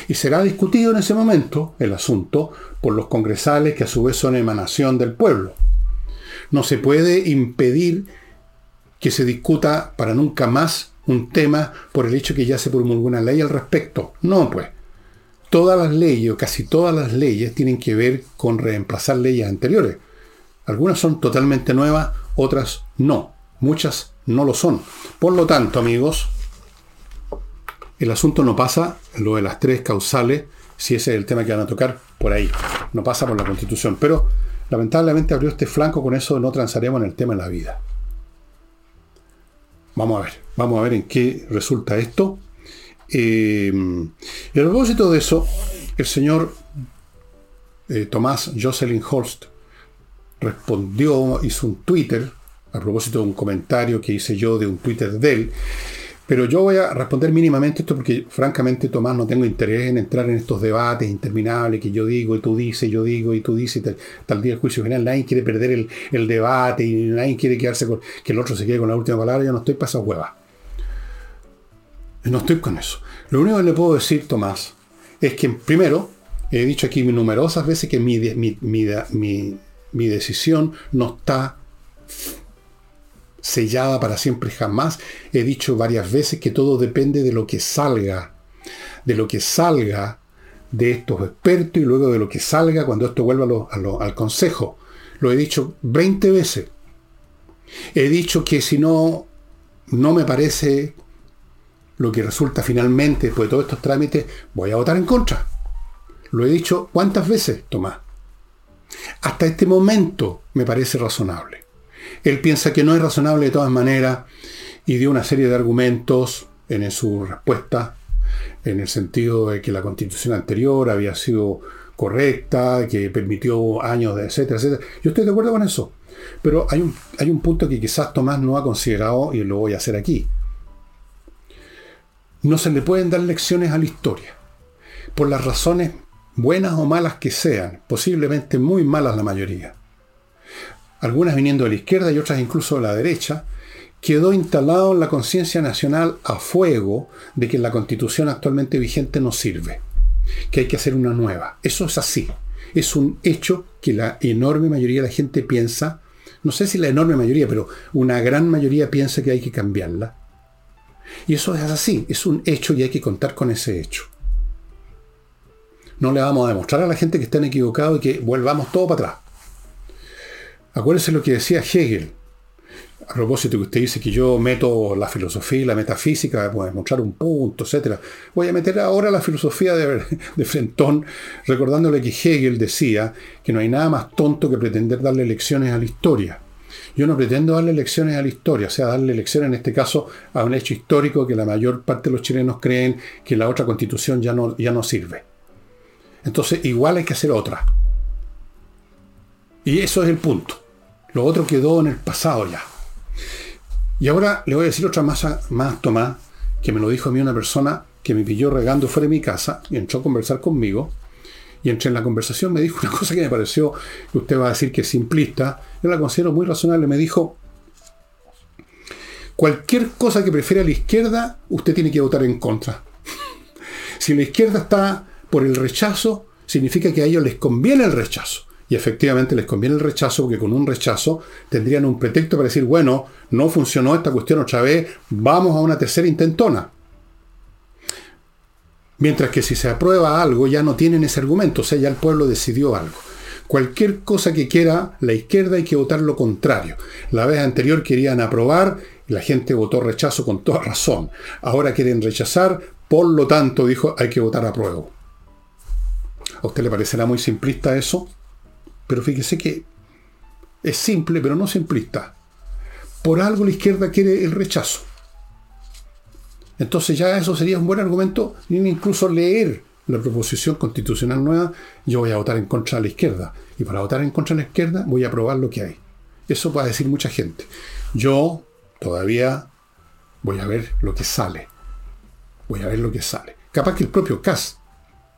Y será discutido en ese momento el asunto por los congresales que a su vez son emanación del pueblo. No se puede impedir que se discuta para nunca más un tema por el hecho que ya se promulgó una ley al respecto. No, pues. Todas las leyes, o casi todas las leyes, tienen que ver con reemplazar leyes anteriores. Algunas son totalmente nuevas, otras no. Muchas no lo son. Por lo tanto, amigos, el asunto no pasa, lo de las tres causales, si ese es el tema que van a tocar, por ahí. No pasa por la Constitución. Pero lamentablemente abrió este flanco, con eso no transaremos en el tema de la vida. Vamos a ver, vamos a ver en qué resulta esto. Eh, y a propósito de eso, el señor eh, Tomás Jocelyn Holst respondió, hizo un Twitter, a propósito de un comentario que hice yo de un Twitter de él, pero yo voy a responder mínimamente esto porque, francamente, Tomás, no tengo interés en entrar en estos debates interminables que yo digo y tú dices, yo digo y tú dices, tal, tal día del juicio final. Nadie quiere perder el, debate y nadie quiere quedarse con que el otro se quede con la última palabra. Yo no estoy esa hueva. No estoy con eso. Lo único que le puedo decir, Tomás, es que, primero, he dicho aquí numerosas veces que mi, mi, mi decisión no está sellada para siempre jamás. He dicho varias veces que todo depende de lo que salga, de lo que salga de estos expertos y luego de lo que salga cuando esto vuelva al consejo. Lo he dicho 20 veces. He dicho que si no, no me parece lo que resulta finalmente después de todos estos trámites, voy a votar en contra. Lo he dicho cuántas veces, Tomás. Hasta este momento me parece razonable. Él piensa que no es razonable de todas maneras y dio una serie de argumentos en su respuesta, en el sentido de que la constitución anterior había sido correcta, que permitió años de etcétera, etcétera. Yo estoy de acuerdo con eso. Pero hay un, hay un punto que quizás Tomás no ha considerado y lo voy a hacer aquí. No se le pueden dar lecciones a la historia. Por las razones buenas o malas que sean, posiblemente muy malas la mayoría algunas viniendo de la izquierda y otras incluso de la derecha, quedó instalado en la conciencia nacional a fuego de que la constitución actualmente vigente no sirve, que hay que hacer una nueva. Eso es así. Es un hecho que la enorme mayoría de la gente piensa, no sé si la enorme mayoría, pero una gran mayoría piensa que hay que cambiarla. Y eso es así, es un hecho y hay que contar con ese hecho. No le vamos a demostrar a la gente que están equivocados y que volvamos todo para atrás. Acuérdese lo que decía Hegel. A propósito que usted dice que yo meto la filosofía y la metafísica para demostrar un punto, etc. Voy a meter ahora la filosofía de, de Frentón, recordándole que Hegel decía que no hay nada más tonto que pretender darle lecciones a la historia. Yo no pretendo darle lecciones a la historia, o sea, darle lecciones en este caso a un hecho histórico que la mayor parte de los chilenos creen que la otra constitución ya no, ya no sirve. Entonces, igual hay que hacer otra. Y eso es el punto. Lo otro quedó en el pasado ya. Y ahora le voy a decir otra más, más Tomás, que me lo dijo a mí una persona que me pilló regando fuera de mi casa y entró a conversar conmigo. Y entre en la conversación me dijo una cosa que me pareció, que usted va a decir que es simplista, yo la considero muy razonable. Me dijo, cualquier cosa que prefiera la izquierda, usted tiene que votar en contra. si la izquierda está por el rechazo, significa que a ellos les conviene el rechazo. Y efectivamente les conviene el rechazo porque con un rechazo tendrían un pretexto para decir, bueno, no funcionó esta cuestión otra vez, vamos a una tercera intentona. Mientras que si se aprueba algo ya no tienen ese argumento, o sea, ya el pueblo decidió algo. Cualquier cosa que quiera la izquierda hay que votar lo contrario. La vez anterior querían aprobar y la gente votó rechazo con toda razón. Ahora quieren rechazar, por lo tanto, dijo, hay que votar a prueba. ¿A usted le parecerá muy simplista eso? Pero fíjese que es simple, pero no simplista. Por algo la izquierda quiere el rechazo. Entonces ya eso sería un buen argumento, incluso leer la proposición constitucional nueva, yo voy a votar en contra de la izquierda. Y para votar en contra de la izquierda voy a aprobar lo que hay. Eso va a decir mucha gente. Yo todavía voy a ver lo que sale. Voy a ver lo que sale. Capaz que el propio CAS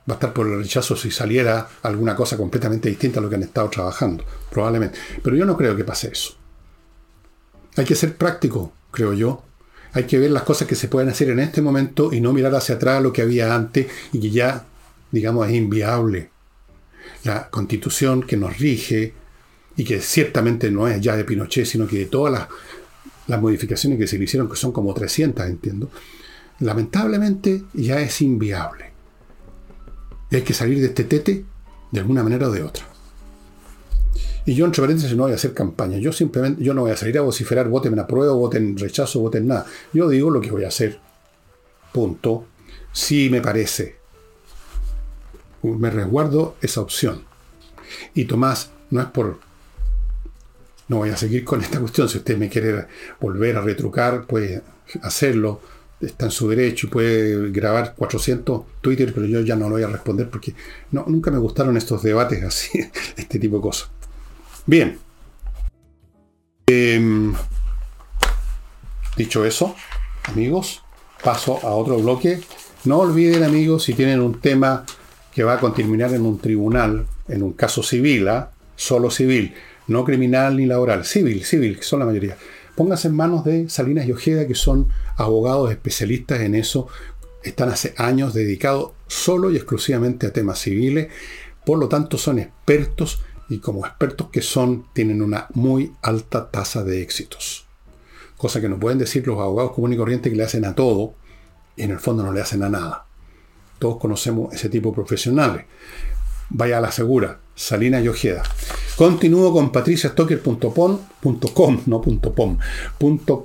va a estar por el rechazo si saliera alguna cosa completamente distinta a lo que han estado trabajando, probablemente. Pero yo no creo que pase eso. Hay que ser práctico, creo yo. Hay que ver las cosas que se pueden hacer en este momento y no mirar hacia atrás lo que había antes y que ya, digamos, es inviable. La constitución que nos rige y que ciertamente no es ya de Pinochet, sino que de todas las, las modificaciones que se le hicieron, que son como 300, entiendo, lamentablemente ya es inviable. Hay que salir de este tete de alguna manera o de otra. Y yo, entre paréntesis, no voy a hacer campaña. Yo simplemente, yo no voy a salir a vociferar, voten a prueba, voten rechazo, voten nada. Yo digo lo que voy a hacer. Punto. Si me parece. Me resguardo esa opción. Y Tomás, no es por... No voy a seguir con esta cuestión. Si usted me quiere volver a retrucar, puede hacerlo. Está en su derecho y puede grabar 400 Twitter, pero yo ya no lo voy a responder porque no, nunca me gustaron estos debates así, este tipo de cosas. Bien. Em, dicho eso, amigos, paso a otro bloque. No olviden, amigos, si tienen un tema que va a terminar en un tribunal, en un caso civil, ¿ah? solo civil, no criminal ni laboral, civil, civil, que son la mayoría. Pónganse en manos de Salinas y Ojeda, que son abogados especialistas en eso, están hace años dedicados solo y exclusivamente a temas civiles, por lo tanto son expertos y como expertos que son, tienen una muy alta tasa de éxitos. Cosa que no pueden decir los abogados comunes y corrientes que le hacen a todo y en el fondo no le hacen a nada. Todos conocemos ese tipo de profesionales. Vaya a la segura, Salina y Ojeda. Continúo con patriciastocker.com, no .pom,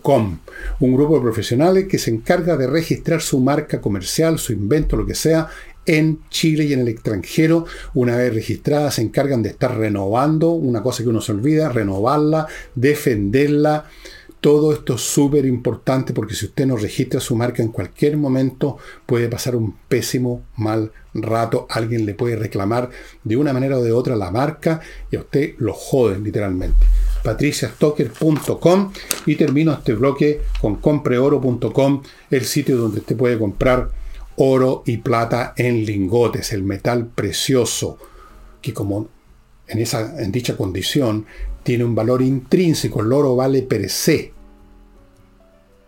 .com, un grupo de profesionales que se encarga de registrar su marca comercial, su invento, lo que sea, en Chile y en el extranjero. Una vez registrada, se encargan de estar renovando, una cosa que uno se olvida, renovarla, defenderla, todo esto es súper importante porque si usted no registra su marca en cualquier momento puede pasar un pésimo mal rato. Alguien le puede reclamar de una manera o de otra la marca y a usted lo joden literalmente. patriciastocker.com y termino este bloque con compreoro.com, el sitio donde usted puede comprar oro y plata en lingotes, el metal precioso, que como en, esa, en dicha condición tiene un valor intrínseco, el oro vale per se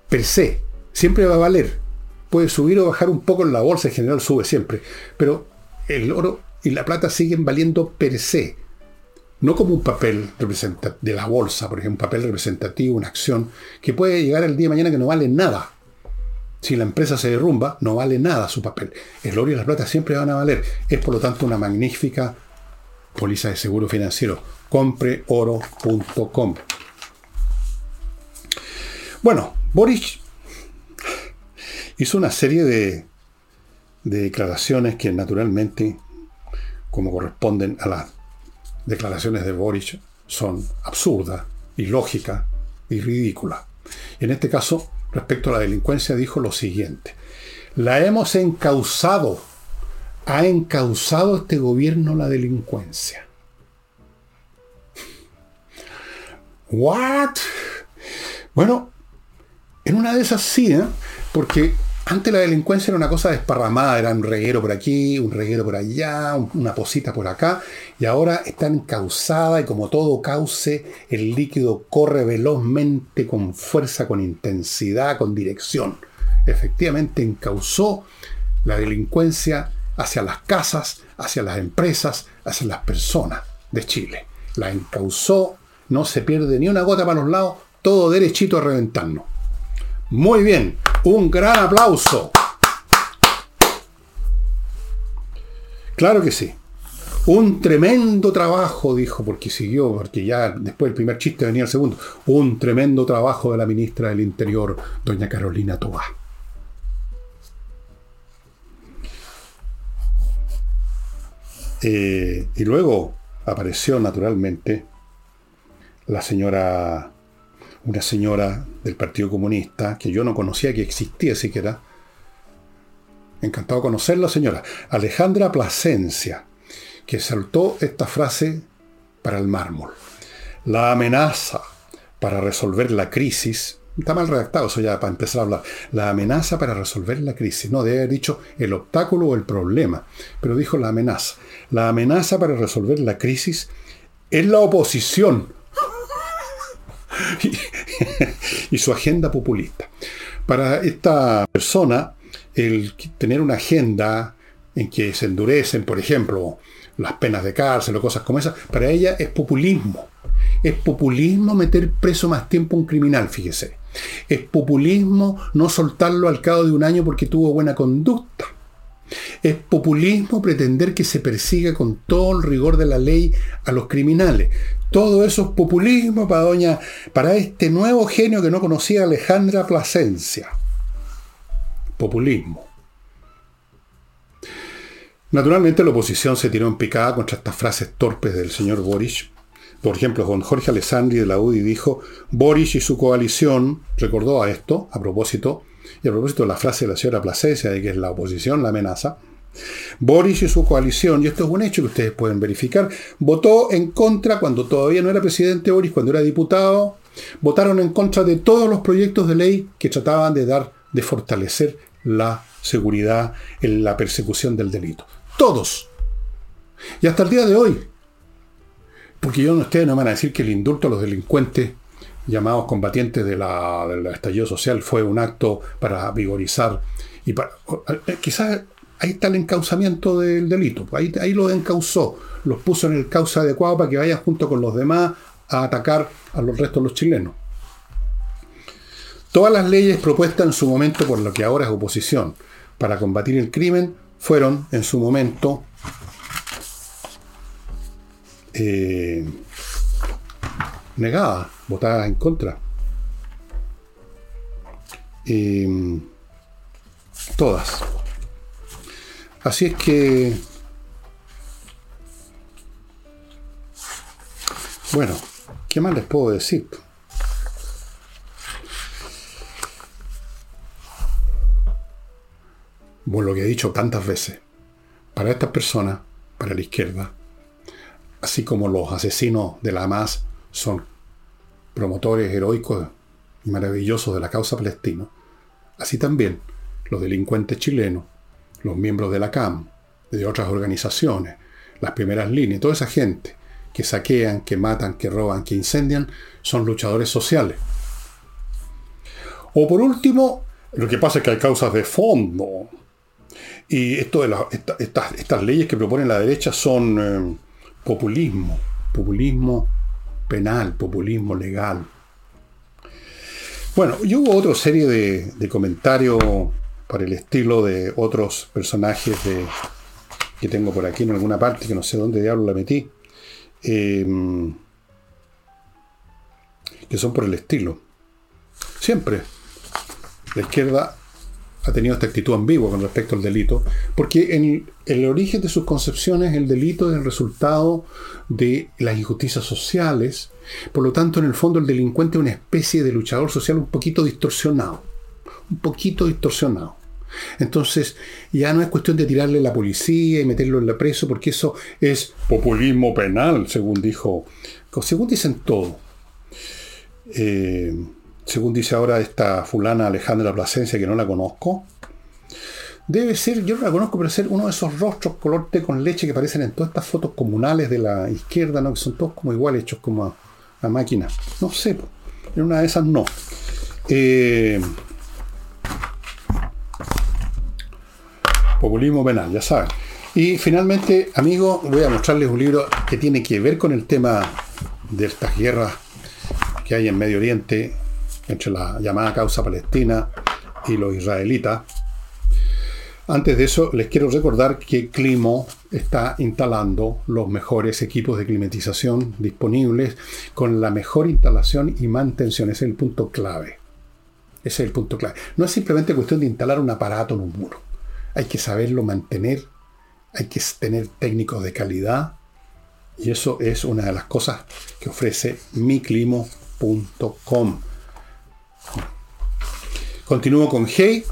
per se. Siempre va a valer. Puede subir o bajar un poco en la bolsa, en general sube siempre. Pero el oro y la plata siguen valiendo per se. No como un papel de la bolsa, por ejemplo, un papel representativo, una acción, que puede llegar el día de mañana que no vale nada. Si la empresa se derrumba, no vale nada su papel. El oro y la plata siempre van a valer. Es por lo tanto una magnífica póliza de seguro financiero. Compreoro.com. Bueno, Boris hizo una serie de, declaraciones que naturalmente, como corresponden a las declaraciones de Boris, son absurdas, ilógicas y ridículas. en este caso, respecto a la delincuencia, dijo lo siguiente. La hemos encausado. Ha encausado este gobierno la delincuencia. ¿What? Bueno, en una de esas sí, ¿eh? porque antes la delincuencia era una cosa desparramada, era un reguero por aquí, un reguero por allá, una posita por acá, y ahora está encausada y como todo cauce, el líquido corre velozmente, con fuerza, con intensidad, con dirección. Efectivamente encausó la delincuencia hacia las casas, hacia las empresas, hacia las personas de Chile. La encausó, no se pierde ni una gota para los lados, todo derechito a reventarnos. Muy bien, un gran aplauso. Claro que sí. Un tremendo trabajo, dijo, porque siguió, porque ya después del primer chiste venía el segundo. Un tremendo trabajo de la ministra del Interior, doña Carolina Toa. Eh, y luego apareció naturalmente la señora una señora del Partido Comunista, que yo no conocía que existía siquiera. Encantado de conocerla, señora. Alejandra Plasencia, que saltó esta frase para el mármol. La amenaza para resolver la crisis. Está mal redactado eso ya para empezar a hablar. La amenaza para resolver la crisis. No, debe haber dicho el obstáculo o el problema. Pero dijo la amenaza. La amenaza para resolver la crisis es la oposición y, su agenda populista. Para esta persona, el tener una agenda en que se endurecen, por ejemplo, las penas de cárcel o cosas como esas, para ella es populismo. Es populismo meter preso más tiempo a un criminal, fíjese. Es populismo no soltarlo al cabo de un año porque tuvo buena conducta. Es populismo pretender que se persiga con todo el rigor de la ley a los criminales. Todo eso es populismo para doña, para este nuevo genio que no conocía Alejandra Plasencia. Populismo. Naturalmente la oposición se tiró en picada contra estas frases torpes del señor Boris, Por ejemplo, con Jorge Alessandri de la UDI dijo, Boris y su coalición, recordó a esto, a propósito, y a propósito de la frase de la señora Plasencia de que es la oposición la amenaza, Boris y su coalición, y esto es un hecho que ustedes pueden verificar, votó en contra cuando todavía no era presidente Boris, cuando era diputado, votaron en contra de todos los proyectos de ley que trataban de dar, de fortalecer la seguridad en la persecución del delito. Todos. Y hasta el día de hoy. Porque yo, ustedes no van a decir que el indulto a los delincuentes llamados combatientes de del estallido social fue un acto para vigorizar y para, eh, quizás ahí está el encauzamiento del delito, ahí, ahí lo encauzó, los puso en el causa adecuado para que vayan junto con los demás a atacar a los restos de los chilenos. Todas las leyes propuestas en su momento por lo que ahora es oposición para combatir el crimen fueron en su momento eh, negadas, votadas en contra. Eh, todas. Así es que, bueno, ¿qué más les puedo decir? Bueno, lo que he dicho tantas veces, para estas personas, para la izquierda, así como los asesinos de la Hamas son promotores heroicos y maravillosos de la causa palestina, así también los delincuentes chilenos, los miembros de la CAM, de otras organizaciones, las primeras líneas, toda esa gente que saquean, que matan, que roban, que incendian, son luchadores sociales. O por último, lo que pasa es que hay causas de fondo. Y esto de estas, leyes que propone la derecha son eh, populismo, populismo penal, populismo legal. Bueno, y hubo otra serie de, comentarios para el estilo de otros personajes de, que tengo por aquí en alguna parte, que no sé dónde diablo la metí, em, que son por el estilo. Siempre la izquierda ha tenido esta actitud ambigua con respecto al delito, porque en el origen de sus concepciones el delito es el resultado de las injusticias sociales, por lo tanto en el fondo el delincuente es una especie de luchador social un poquito distorsionado, un poquito distorsionado. Entonces, ya no es cuestión de tirarle a la policía y meterlo en la preso, porque eso es populismo penal, según dijo, según dicen todo. Eh, según dice ahora esta fulana Alejandra Plasencia, que no la conozco. Debe ser, yo no la conozco, pero ser uno de esos rostros color té con leche que aparecen en todas estas fotos comunales de la izquierda, ¿no? que son todos como igual hechos como a, máquina. No sé, en una de esas no. Eh, populismo penal, ya saben. Y finalmente, amigos, voy a mostrarles un libro que tiene que ver con el tema de estas guerras que hay en Medio Oriente entre la llamada causa palestina y los israelitas. Antes de eso, les quiero recordar que Climo está instalando los mejores equipos de climatización disponibles con la mejor instalación y mantención. Ese es el punto clave. Ese es el punto clave. No es simplemente cuestión de instalar un aparato en un muro hay que saberlo mantener, hay que tener técnicos de calidad y eso es una de las cosas que ofrece miclimo.com. Continúo con Hey,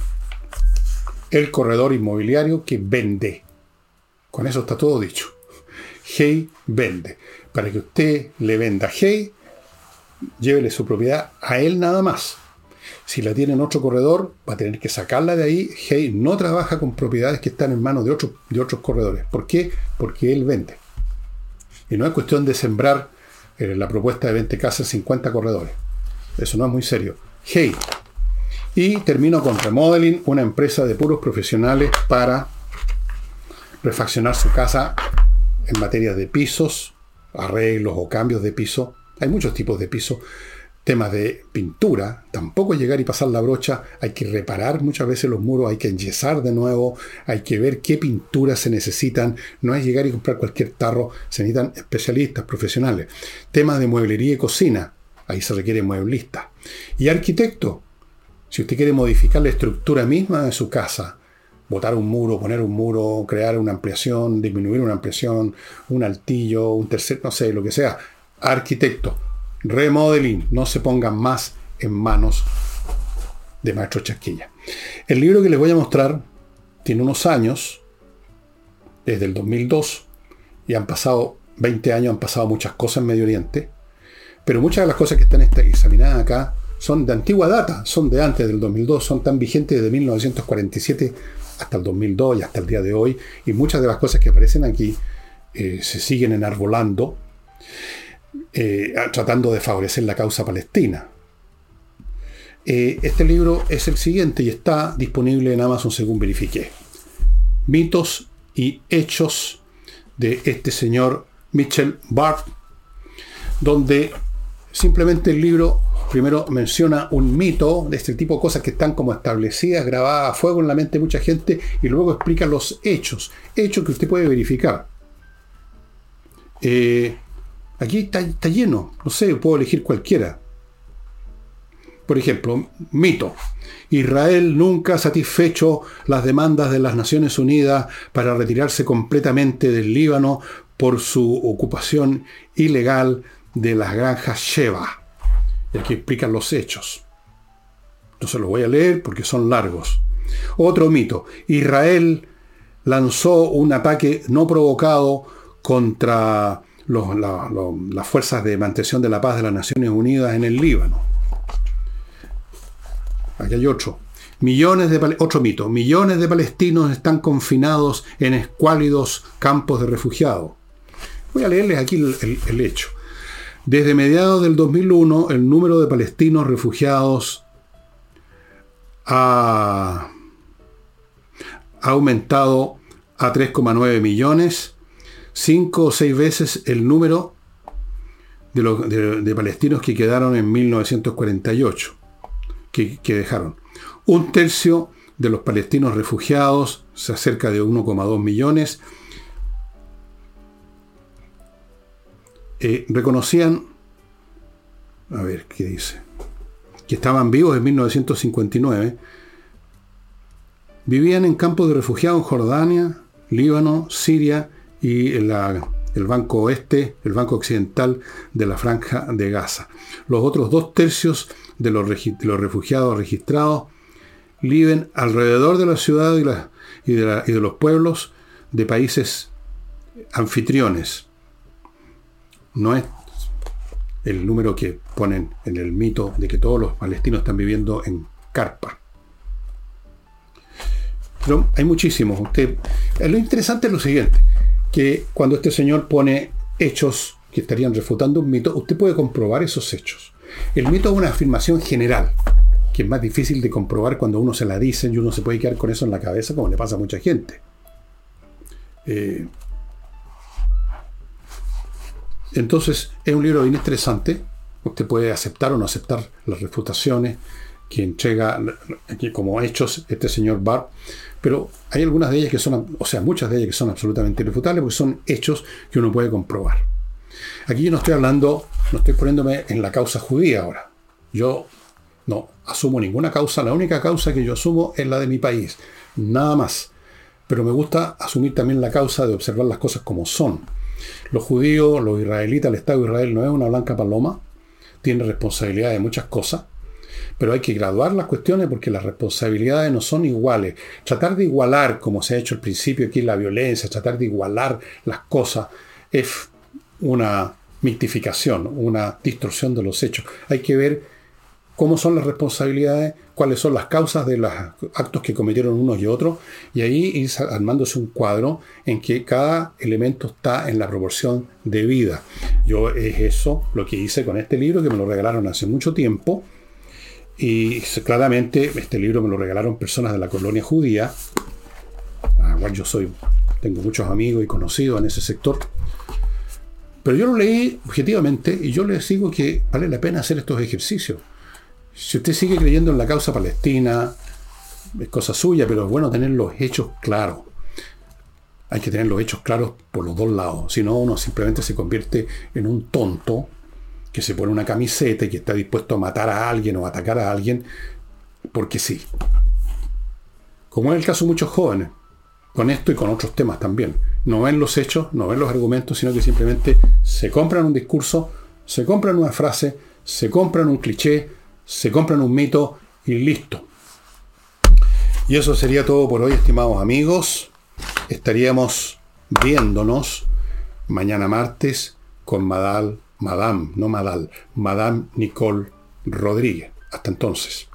el corredor inmobiliario que vende. Con eso está todo dicho. Hey vende. Para que usted le venda Hey, llévele su propiedad a él nada más. Si la tiene en otro corredor, va a tener que sacarla de ahí. Hey no trabaja con propiedades que están en manos de, otros de otros corredores. ¿Por qué? Porque él vende. Y no es cuestión de sembrar eh, la propuesta de 20 casas 50 corredores. Eso no es muy serio. Hey. Y termino con Remodeling, una empresa de puros profesionales para refaccionar su casa en materia de pisos, arreglos o cambios de piso. Hay muchos tipos de piso temas de pintura, tampoco llegar y pasar la brocha, hay que reparar muchas veces los muros, hay que enyesar de nuevo, hay que ver qué pinturas se necesitan, no es llegar y comprar cualquier tarro, se necesitan especialistas, profesionales. Temas de mueblería y cocina, ahí se requiere mueblista. Y arquitecto, si usted quiere modificar la estructura misma de su casa, botar un muro, poner un muro, crear una ampliación, disminuir una ampliación, un altillo, un tercer, no sé, lo que sea, arquitectos, remodeling, no se pongan más en manos de Maestro Chasquilla. El libro que les voy a mostrar tiene unos años, es del 2002, y han pasado 20 años, han pasado muchas cosas en Medio Oriente, pero muchas de las cosas que están examinadas acá son de antigua data, son de antes del 2002, son tan vigentes desde 1947 hasta el 2002 y hasta el día de hoy, y muchas de las cosas que aparecen aquí eh, se siguen enarbolando, eh, tratando de favorecer la causa palestina. Eh, este libro es el siguiente y está disponible en Amazon según verifiqué. Mitos y hechos de este señor Mitchell Bart, donde simplemente el libro primero menciona un mito de este tipo de cosas que están como establecidas, grabadas a fuego en la mente de mucha gente, y luego explica los hechos, hechos que usted puede verificar. Eh, aquí está, está, lleno, no sé, puedo elegir cualquiera. Por ejemplo, mito. Israel nunca ha satisfecho las demandas de las Naciones Unidas para retirarse completamente del Líbano por su ocupación ilegal de las granjas Sheba. Y aquí explican los hechos. No se los voy a leer porque son largos. Otro mito. Israel lanzó un ataque no provocado contra las fuerzas de mantención de la paz de las Naciones Unidas en el Líbano. Aquí hay otro. Millones de, otro mito. Millones de palestinos están confinados en escuálidos campos de refugiados. Voy a leerles aquí el hecho. Desde mediados del 2001, el número de palestinos refugiados ha, aumentado a 3,9 millones, cinco o seis veces el número de, de, palestinos que quedaron en 1948, que, que dejaron. Un tercio de los palestinos refugiados, cerca de 1,2 millones, Eh, reconocían, a ver, ¿qué dice? Que estaban vivos en 1959, vivían en campos de refugiados en Jordania, Líbano, Siria y en el Banco Oeste, el Banco Occidental de la Franja de Gaza. Los otros dos tercios de los, refugiados registrados viven alrededor de la ciudad y, y de los pueblos de países anfitriones no es el número que ponen en el mito de que todos los palestinos están viviendo en carpa. Pero hay muchísimos. Usted, eh, lo interesante es lo siguiente, que cuando este señor pone hechos que estarían refutando un mito, usted puede comprobar esos hechos. El mito es una afirmación general, que es más difícil de comprobar cuando uno se la dice y uno se puede quedar con eso en la cabeza, como le pasa a mucha gente. Eh, entonces, es un libro bien interesante. Usted puede aceptar o no aceptar las refutaciones que entrega aquí como hechos este señor Barr, pero hay algunas de ellas que son, o sea, muchas de ellas que son absolutamente irrefutables porque son hechos que uno puede comprobar. Aquí yo no estoy hablando, no estoy poniéndome en la causa judía ahora. Yo no asumo ninguna causa, la única causa que yo asumo es la de mi país, nada más. Pero me gusta asumir también la causa de observar las cosas como son. Los judíos, los israelitas, el Estado de Israel no es una blanca paloma, tiene responsabilidad de muchas cosas, pero hay que graduar las cuestiones porque las responsabilidades no son iguales. Tratar de igualar, como se ha hecho al principio aquí la violencia, tratar de igualar las cosas, es una mitificación, una distorsión de los hechos. Hay que ver cómo son las responsabilidades, cuáles son las causas de los actos que cometieron unos y otros, y ahí ir armándose un cuadro en que cada elemento está en la proporción de vida. Yo es eso lo que hice con este libro, que me lo regalaron hace mucho tiempo, y claramente este libro me lo regalaron personas de la colonia judía, a cual yo soy, tengo muchos amigos y conocidos en ese sector. Pero yo lo leí objetivamente y yo les digo que vale la pena hacer estos ejercicios si usted sigue creyendo en la causa palestina, es cosa suya, pero es bueno tener los hechos claros. Hay que tener los hechos claros por los dos lados. Si no, uno simplemente se convierte en un tonto que se pone una camiseta y que está dispuesto a matar a alguien o atacar a alguien porque sí. Como es el caso de muchos jóvenes, con esto y con otros temas también. No ven los hechos, no ven los argumentos, sino que simplemente se compran un discurso Se compran una frase, se compran un cliché, se compran un mito y listo. Y eso sería todo por hoy, estimados amigos. Estaríamos viéndonos mañana martes con Madal, Madame, no Madal, Madame Nicole Rodríguez. Hasta entonces.